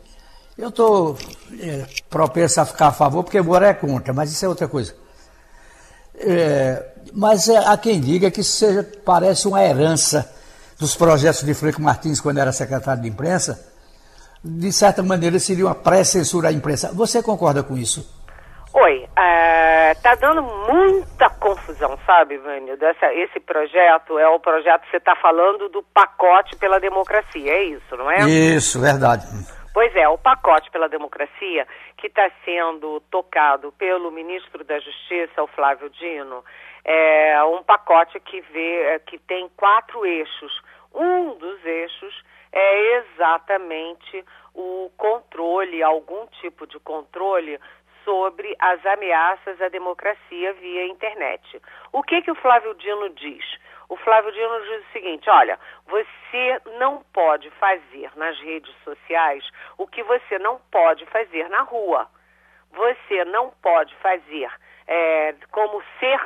Eu estou é, propenso a ficar a favor, porque embora é contra, mas isso é outra coisa. É, mas é, há quem diga que isso seja, parece uma herança dos projetos de Franco Martins quando era secretário de imprensa, de certa maneira, seria uma pré-censura à imprensa. Você concorda com isso? Oi, está é, dando muita confusão, sabe, Vânio? Dessa, esse projeto é o projeto que você está falando do pacote pela democracia, é isso, não é? Isso, verdade. Pois é, o pacote pela democracia que está sendo tocado pelo ministro da Justiça, o Flávio Dino, é um pacote que vê que tem quatro eixos. Um dos eixos é exatamente o controle, algum tipo de controle sobre as ameaças à democracia via internet. O que que o Flávio Dino diz? O Flávio Dino diz o seguinte: olha, você não pode fazer nas redes sociais o que você não pode fazer na rua. Você não pode fazer é, como ser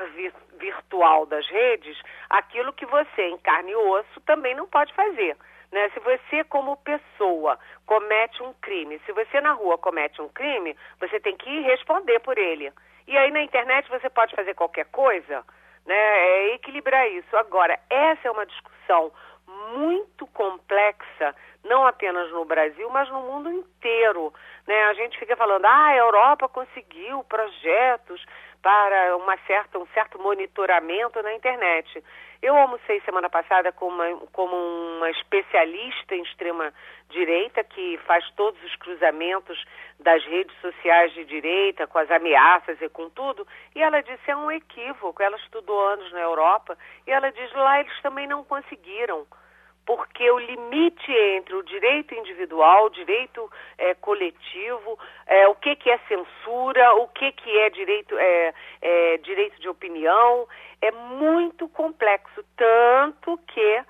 virtual das redes aquilo que você, em carne e osso, também não pode fazer. Né? Se você, como pessoa, comete um crime, se você na rua comete um crime, você tem que responder por ele. E aí na internet você pode fazer qualquer coisa, né? É equilibrar isso. Agora, essa é uma discussão muito complexa, não apenas no Brasil, mas no mundo inteiro. Né? A gente fica falando, ah, a Europa conseguiu projetos para uma certa, um certo monitoramento na internet. Eu almocei semana passada com uma, como uma especialista em extrema-direita que faz todos os cruzamentos das redes sociais de direita, com as ameaças e com tudo, e ela disse é um equívoco. Ela estudou anos na Europa e ela diz lá eles também não conseguiram porque o limite entre o direito individual, o direito é, coletivo, é, o que, que é censura, o que, que é direito, é, é, direito de opinião, é muito complexo, tanto que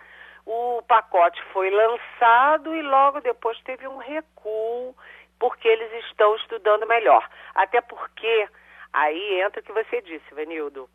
o pacote foi lançado e logo depois teve um recuo, porque eles estão estudando melhor. Até porque aí entra o que você disse, Venildo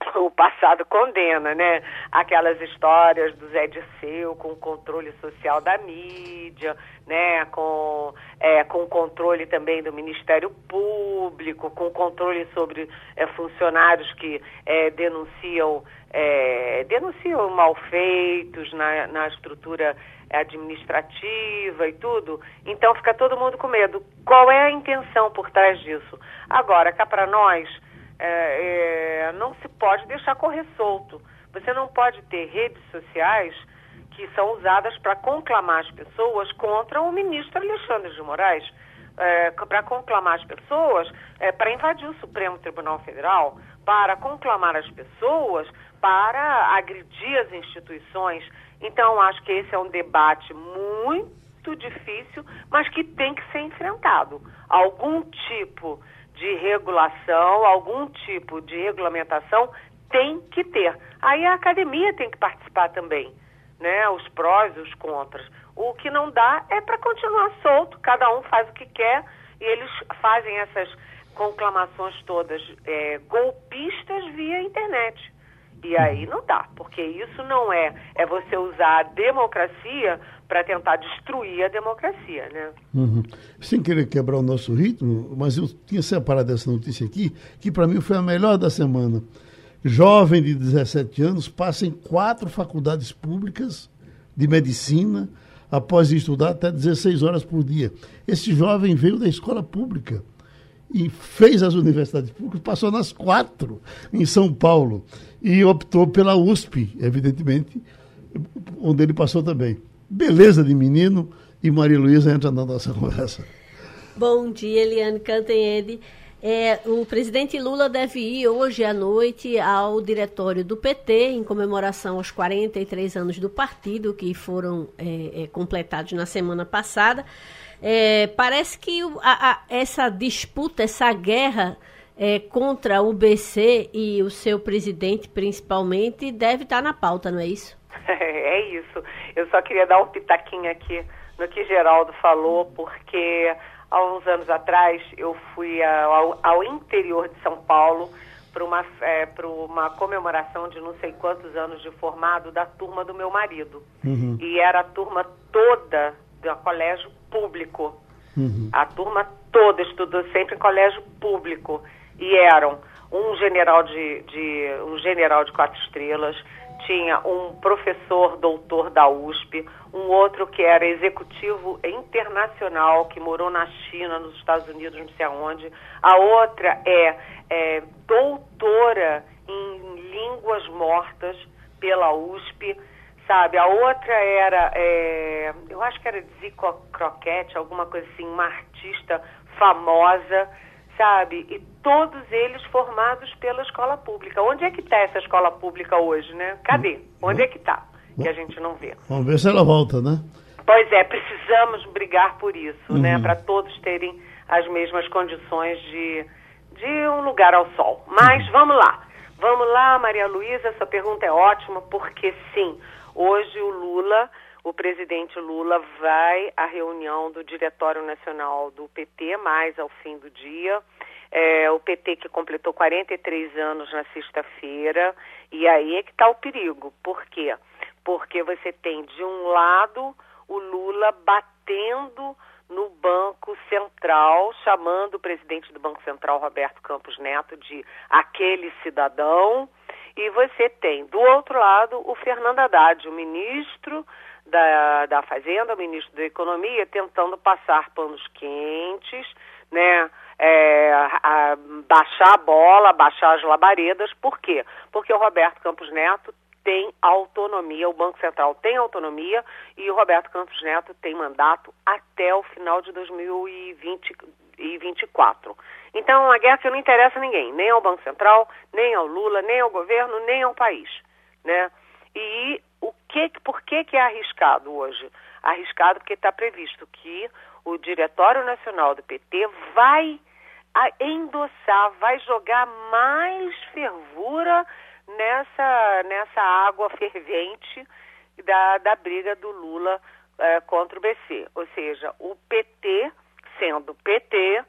o passado condena, né? Aquelas histórias do Zé Dirceu com o controle social da mídia, né? Com, é, com controle também do Ministério Público, com controle sobre é, funcionários que é, denunciam, é, denunciam malfeitos na, na estrutura administrativa e tudo. Então fica todo mundo com medo. Qual é a intenção por trás disso? Agora, cá para nós é, é, não se pode deixar correr solto. Você não pode ter redes sociais que são usadas para conclamar as pessoas contra o ministro Alexandre de Moraes, é, para conclamar as pessoas é, para invadir o Supremo Tribunal Federal, para conclamar as pessoas para agredir as instituições. Então, acho que esse é um debate muito difícil, mas que tem que ser enfrentado. Algum tipo de regulação, algum tipo de regulamentação tem que ter. Aí a academia tem que participar também, né? Os prós e os contras. O que não dá é para continuar solto, cada um faz o que quer e eles fazem essas conclamações todas é, golpistas via internet. E aí não dá, porque isso não é, é você usar a democracia para tentar destruir a democracia, né? Uhum. Sem querer quebrar o nosso ritmo, mas eu tinha separado essa notícia aqui, que para mim foi a melhor da semana. Jovem de 17 anos passa em quatro faculdades públicas de medicina após estudar até 16 horas por dia. Esse jovem veio da escola pública e fez as universidades públicas, passou nas quatro em São Paulo e optou pela USP, evidentemente, onde ele passou também. Beleza de menino e Maria Luísa entra na nossa conversa. Bom dia, Eliane Cantanhede. É, o presidente Lula deve ir hoje à noite ao diretório do PT, em comemoração aos 43 anos do partido, que foram é, é, completados na semana passada. É, parece que a, a, essa disputa, essa guerra é, contra o BC e o seu presidente, principalmente, deve estar na pauta, não é isso? É isso. Eu só queria dar um pitaquinho aqui no que Geraldo falou, porque há uns anos atrás eu fui ao, ao interior de São Paulo para uma, é, uma comemoração de não sei quantos anos de formado da turma do meu marido. Uhum. E era a turma toda do colégio público. Uhum. A turma toda estudou sempre em colégio público. E eram um general de, de um general de quatro estrelas, tinha um professor doutor da USP, um outro que era executivo internacional, que morou na China, nos Estados Unidos, não sei aonde. A outra é, é doutora em línguas mortas pela USP, sabe? A outra era, é, eu acho que era Zico Croquete, alguma coisa assim, uma artista famosa sabe? E todos eles formados pela escola pública. Onde é que está essa escola pública hoje, né? Cadê? Onde é que está? Que a gente não vê. Vamos ver se ela volta, né? Pois é, precisamos brigar por isso, né? uhum. né? Para todos terem as mesmas condições de, de um lugar ao sol. Mas uhum. vamos lá. Vamos lá, Maria Luísa, essa pergunta é ótima, porque sim, hoje o Lula o presidente Lula vai à reunião do Diretório Nacional do PT, mais ao fim do dia. É, o PT que completou 43 anos na sexta-feira, e aí é que está o perigo. Por quê? Porque você tem, de um lado, o Lula batendo no Banco Central, chamando o presidente do Banco Central, Roberto Campos Neto, de aquele cidadão, e você tem, do outro lado, o Fernando Haddad, o ministro da, da Fazenda, o ministro da Economia, tentando passar panos quentes, né? É, a, baixar a bola, baixar as labaredas. Por quê? Porque o Roberto Campos Neto tem autonomia, o Banco Central tem autonomia e o Roberto Campos Neto tem mandato até o final de 2024. Então, uma guerra que não interessa a ninguém, nem ao Banco Central, nem ao Lula, nem ao governo, nem ao país, né? E o que, por que, que é arriscado hoje? Arriscado porque está previsto que o Diretório Nacional do PT vai endossar, vai jogar mais fervura nessa, nessa água fervente da, da briga do Lula é, contra o BC. Ou seja, o PT, sendo PT,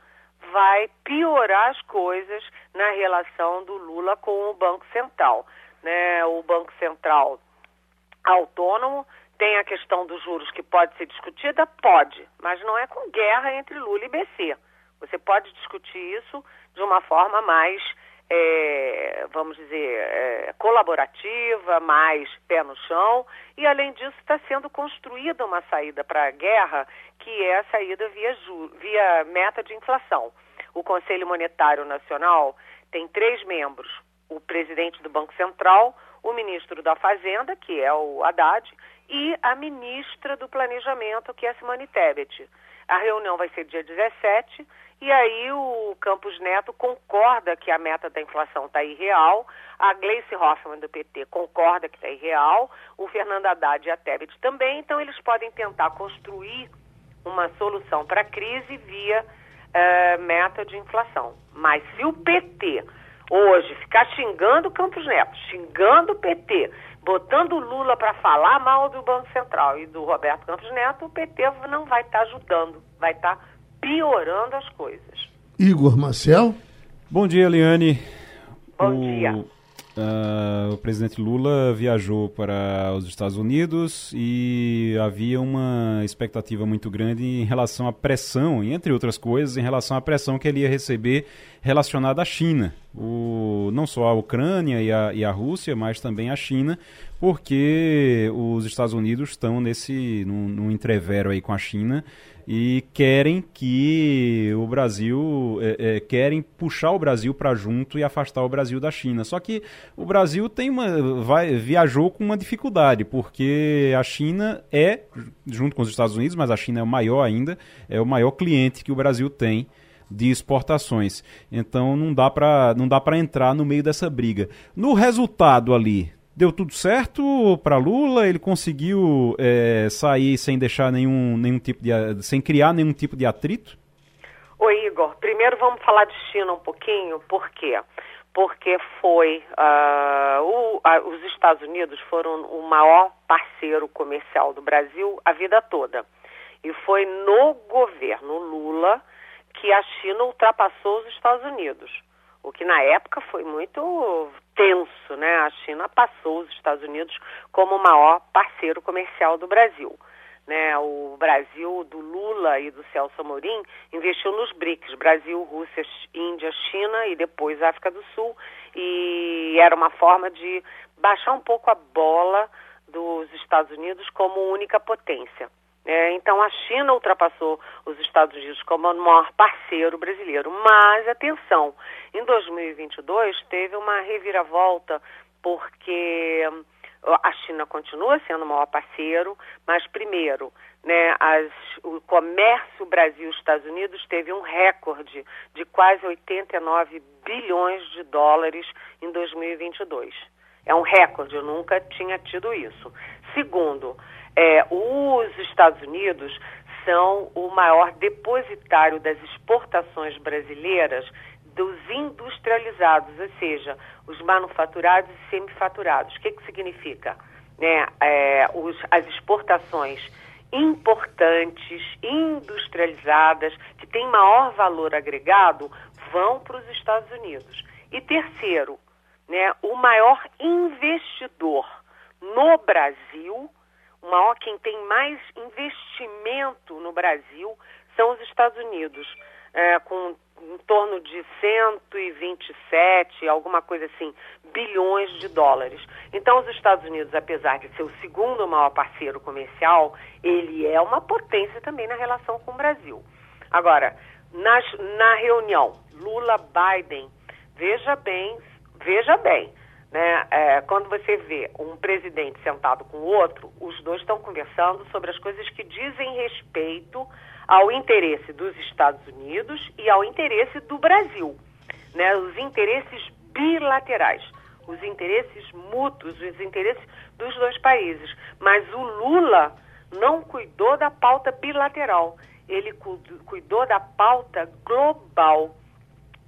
vai piorar as coisas na relação do Lula com o Banco Central. Né? O Banco Central autônomo tem a questão dos juros que pode ser discutida? Pode, mas não é com guerra entre Lula e BC. Você pode discutir isso de uma forma mais, é, vamos dizer, é, colaborativa, mais pé no chão, e além disso está sendo construída uma saída para a guerra, que é a saída via, via meta de inflação. O Conselho Monetário Nacional tem três membros: o presidente do Banco Central, o ministro da Fazenda, que é o Haddad, e a ministra do Planejamento, que é a Simone Tebet. A reunião vai ser dia 17 e aí o Campos Neto concorda que a meta da inflação está irreal, a Gleice Hoffmann do PT concorda que está irreal, o Fernando Haddad e a Tebet também, então eles podem tentar construir uma solução para a crise via uh, meta de inflação. Mas se o PT hoje ficar xingando Campos Neto, xingando o PT, botando o Lula para falar mal do Banco Central e do Roberto Campos Neto, o PT não vai estar tá ajudando, vai estar tá piorando as coisas. Igor Marcel? Bom dia, Eliane. Bom o... dia. Uh, o presidente Lula viajou para os Estados Unidos e havia uma expectativa muito grande em relação à pressão, entre outras coisas, em relação à pressão que ele ia receber relacionada à China. O, não só a Ucrânia e a, e a Rússia, mas também a China, porque os Estados Unidos estão nesse num, num entrevero aí com a China e querem que o Brasil é, é, querem puxar o Brasil para junto e afastar o Brasil da China. Só que o Brasil tem uma vai, viajou com uma dificuldade porque a China é junto com os Estados Unidos, mas a China é o maior ainda, é o maior cliente que o Brasil tem de exportações. Então não dá para não dá para entrar no meio dessa briga. No resultado ali deu tudo certo para Lula, ele conseguiu é, sair sem deixar nenhum, nenhum tipo de, sem criar nenhum tipo de atrito? Oi, Igor. Primeiro vamos falar de China um pouquinho, por quê? Porque foi uh, o, os Estados Unidos foram o maior parceiro comercial do Brasil a vida toda. E foi no governo Lula que a China ultrapassou os Estados Unidos o que na época foi muito tenso, né? A China passou os Estados Unidos como o maior parceiro comercial do Brasil. Né, o Brasil do Lula e do Celso Amorim investiu nos BRICS, Brasil, Rússia, Índia, China e depois África do Sul, e era uma forma de baixar um pouco a bola dos Estados Unidos como única potência. É, então a China ultrapassou os Estados Unidos como o maior parceiro brasileiro. Mas atenção, em 2022 teve uma reviravolta porque hum, a China continua sendo o maior parceiro, mas primeiro, né, as, o comércio Brasil-Estados Unidos teve um recorde de quase 89 bilhões de dólares em 2022. É um recorde, eu nunca tinha tido isso. Segundo, é, os Estados Unidos são o maior depositário das exportações brasileiras dos industrializados, ou seja, os manufaturados e semifaturados. O que, que significa? Né? É, os, as exportações importantes, industrializadas, que têm maior valor agregado, vão para os Estados Unidos. E terceiro, né, o maior investidor no Brasil o maior quem tem mais investimento no Brasil são os Estados Unidos, é, com em torno de 127, alguma coisa assim, bilhões de dólares. Então, os Estados Unidos, apesar de ser o segundo maior parceiro comercial, ele é uma potência também na relação com o Brasil. Agora, nas, na reunião Lula-Biden, veja bem, veja bem, né? É, quando você vê um presidente sentado com o outro, os dois estão conversando sobre as coisas que dizem respeito ao interesse dos Estados Unidos e ao interesse do Brasil, né? Os interesses bilaterais, os interesses mútuos, os interesses dos dois países. Mas o Lula não cuidou da pauta bilateral, ele cuidou da pauta global.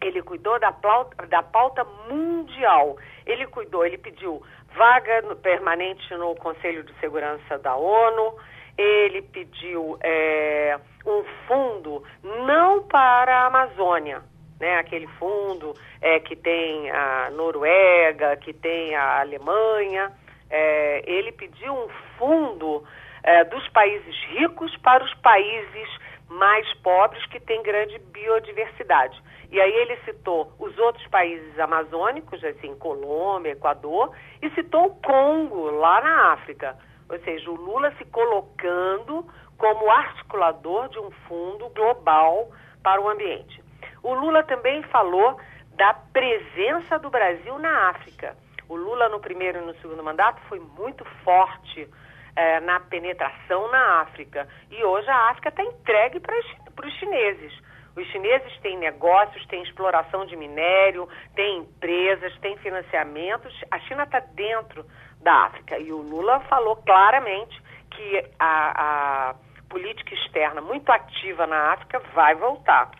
Ele cuidou da pauta, da pauta mundial. Ele cuidou, ele pediu vaga no, permanente no Conselho de Segurança da ONU, ele pediu é, um fundo não para a Amazônia, né, aquele fundo é, que tem a Noruega, que tem a Alemanha. É, ele pediu um fundo é, dos países ricos para os países mais pobres que têm grande biodiversidade. E aí ele citou os outros países amazônicos, assim, Colômbia, Equador, e citou o Congo, lá na África. Ou seja, o Lula se colocando como articulador de um fundo global para o ambiente. O Lula também falou da presença do Brasil na África. O Lula, no primeiro e no segundo mandato, foi muito forte é, na penetração na África. E hoje a África está entregue para os chineses. Os chineses têm negócios, têm exploração de minério, têm empresas, têm financiamentos. A China está dentro da África. E o Lula falou claramente que a, a política externa muito ativa na África vai voltar.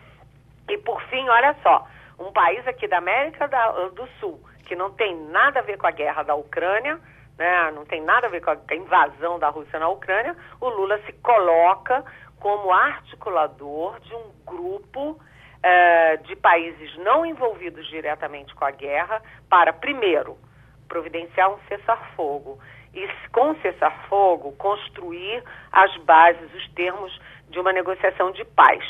E por fim, olha só, um país aqui da América do Sul que não tem nada a ver com a guerra da Ucrânia, né, não tem nada a ver com a invasão da Rússia na Ucrânia, o Lula se coloca como articulador de um grupo eh, de países não envolvidos diretamente com a guerra para, primeiro, providenciar um cessar-fogo e, com cessar-fogo, construir as bases, os termos de uma negociação de paz.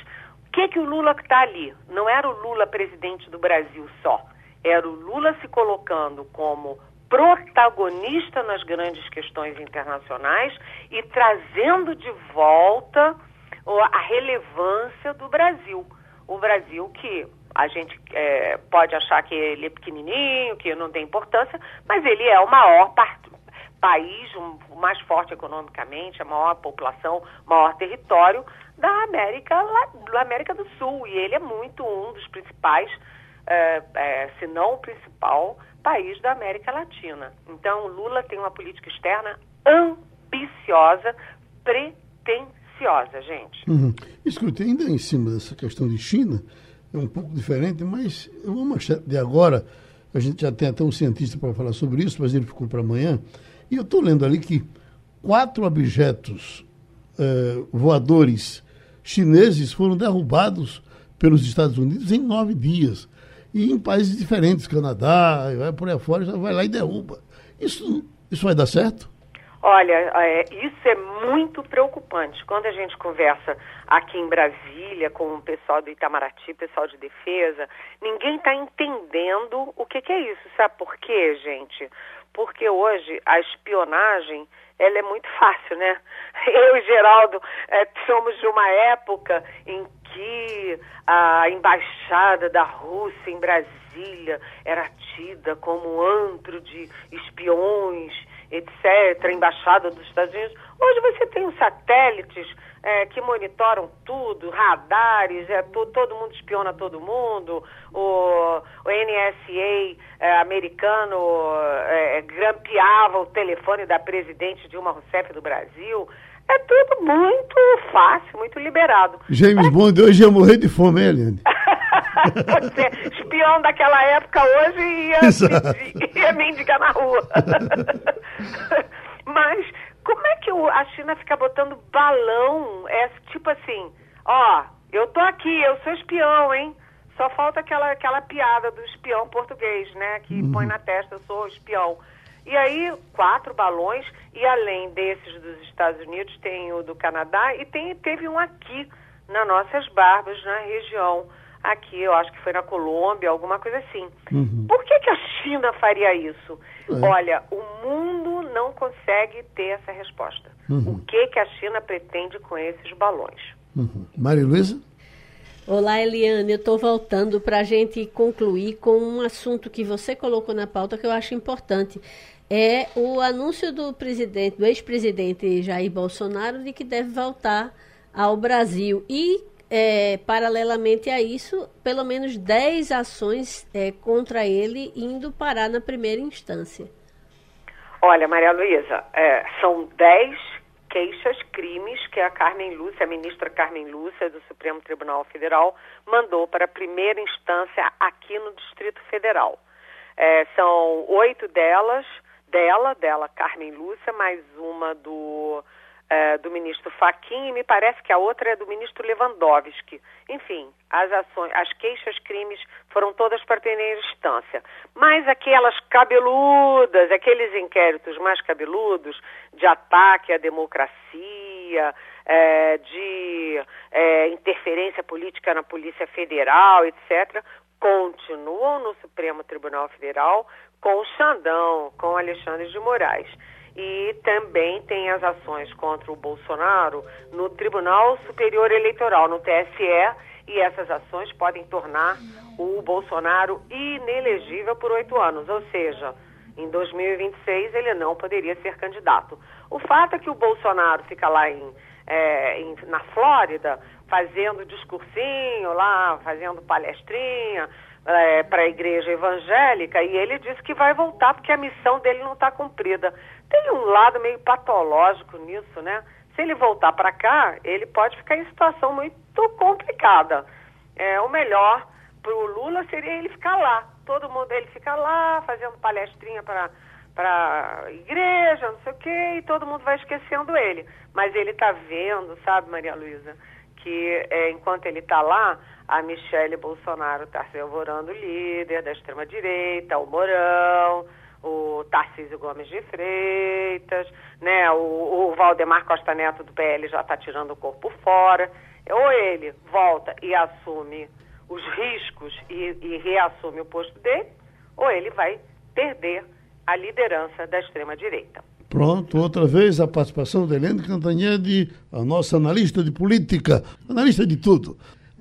O que, que o Lula está ali? Não era o Lula presidente do Brasil só. Era o Lula se colocando como protagonista nas grandes questões internacionais e trazendo de volta a relevância do Brasil. O Brasil que a gente é, pode achar que ele é pequenininho, que não tem importância, mas ele é o maior país, o mais forte economicamente, a maior população, maior território da América, da América do Sul. E ele é muito um dos principais, é, é, se não o principal, país da América Latina. Então, Lula tem uma política externa ambiciosa, pretensiosa gente. Uhum. Escute, ainda em cima dessa questão de China, é um pouco diferente, mas uma manchete de agora, a gente já tem até um cientista para falar sobre isso, mas ele ficou para amanhã, e eu estou lendo ali que quatro objetos eh, voadores chineses foram derrubados pelos Estados Unidos em nove dias. E em países diferentes, Canadá, vai por aí fora, já vai lá e derruba. Isso, isso vai dar certo? Olha, é, isso é muito preocupante. Quando a gente conversa aqui em Brasília com o pessoal do Itamaraty, pessoal de defesa, ninguém está entendendo o que, que, é isso. Sabe por quê, gente? Porque hoje a espionagem ela é muito fácil, né? Eu e Geraldo é, somos de uma época em que a embaixada da Rússia em Brasília era tida como antro de espiões etc., embaixada dos Estados Unidos. Hoje você tem os satélites é, que monitoram tudo, radares, é, to, todo mundo espiona todo mundo, o, o NSA é, americano é, grampeava o telefone da presidente Dilma Rousseff do Brasil. É tudo muito fácil, muito liberado. James Bond hoje ia morrer de fome, hein, Eliane? Você, espião daquela época hoje ia, pedir, ia mendigar na rua. Mas como é que a China fica botando balão? É tipo assim, ó, eu tô aqui, eu sou espião, hein? Só falta aquela, aquela piada do espião português, né? Que uhum. põe na testa, eu sou espião. E aí, quatro balões, e além desses dos Estados Unidos, tem o do Canadá e tem, teve um aqui, nas nossas barbas, na região. Aqui, eu acho que foi na Colômbia, alguma coisa assim. Uhum. Por que, que a China faria isso? É. Olha, o mundo não consegue ter essa resposta. Uhum. O que, que a China pretende com esses balões? Uhum. Maria Luísa? Olá, Eliane. Eu estou voltando para a gente concluir com um assunto que você colocou na pauta que eu acho importante é o anúncio do presidente, do ex-presidente Jair Bolsonaro, de que deve voltar ao Brasil. E, é, paralelamente a isso, pelo menos 10 ações é, contra ele indo parar na primeira instância. Olha, Maria Luísa, é, são 10 queixas, crimes que a Carmen Lúcia, a ministra Carmen Lúcia do Supremo Tribunal Federal, mandou para a primeira instância aqui no Distrito Federal. É, são oito delas, dela, dela Carmen Lúcia, mais uma do é, do ministro Fachin e me parece que a outra é do ministro Lewandowski. Enfim, as ações, as queixas, crimes foram todas para primeira instância. Mas aquelas cabeludas, aqueles inquéritos mais cabeludos de ataque à democracia, é, de é, interferência política na Polícia Federal, etc., continuam no Supremo Tribunal Federal com o Xandão, com Alexandre de Moraes. E também tem as ações contra o Bolsonaro no Tribunal Superior Eleitoral, no TSE, e. Essas ações podem tornar o Bolsonaro inelegível por oito anos, ou seja, em 2026 ele não poderia ser candidato. O fato é que o Bolsonaro fica lá em, é, em na Flórida fazendo discursinho lá, fazendo palestrinha, é, para a igreja evangélica e ele disse que vai voltar porque a missão dele não está cumprida. Tem um lado meio patológico nisso, né? Se ele voltar para cá, ele pode ficar em situação muito complicada. É, o melhor para o Lula seria ele ficar lá. Todo mundo, ele fica lá fazendo palestrinha para para igreja, não sei o quê, e todo mundo vai esquecendo ele. Mas ele está vendo, sabe, Maria Luísa, que é, enquanto ele está lá, a Michele Bolsonaro está se alvorando líder da extrema-direita, o Morão, o Tarcísio Gomes de Freitas, né, o, o Valdemar Costa Neto do PL já está tirando o corpo fora. Ou ele volta e assume os riscos e, e reassume o posto dele, ou ele vai perder a liderança da extrema-direita. Pronto, outra vez a participação da Helene Cantanhede, a nossa analista de política, analista de tudo.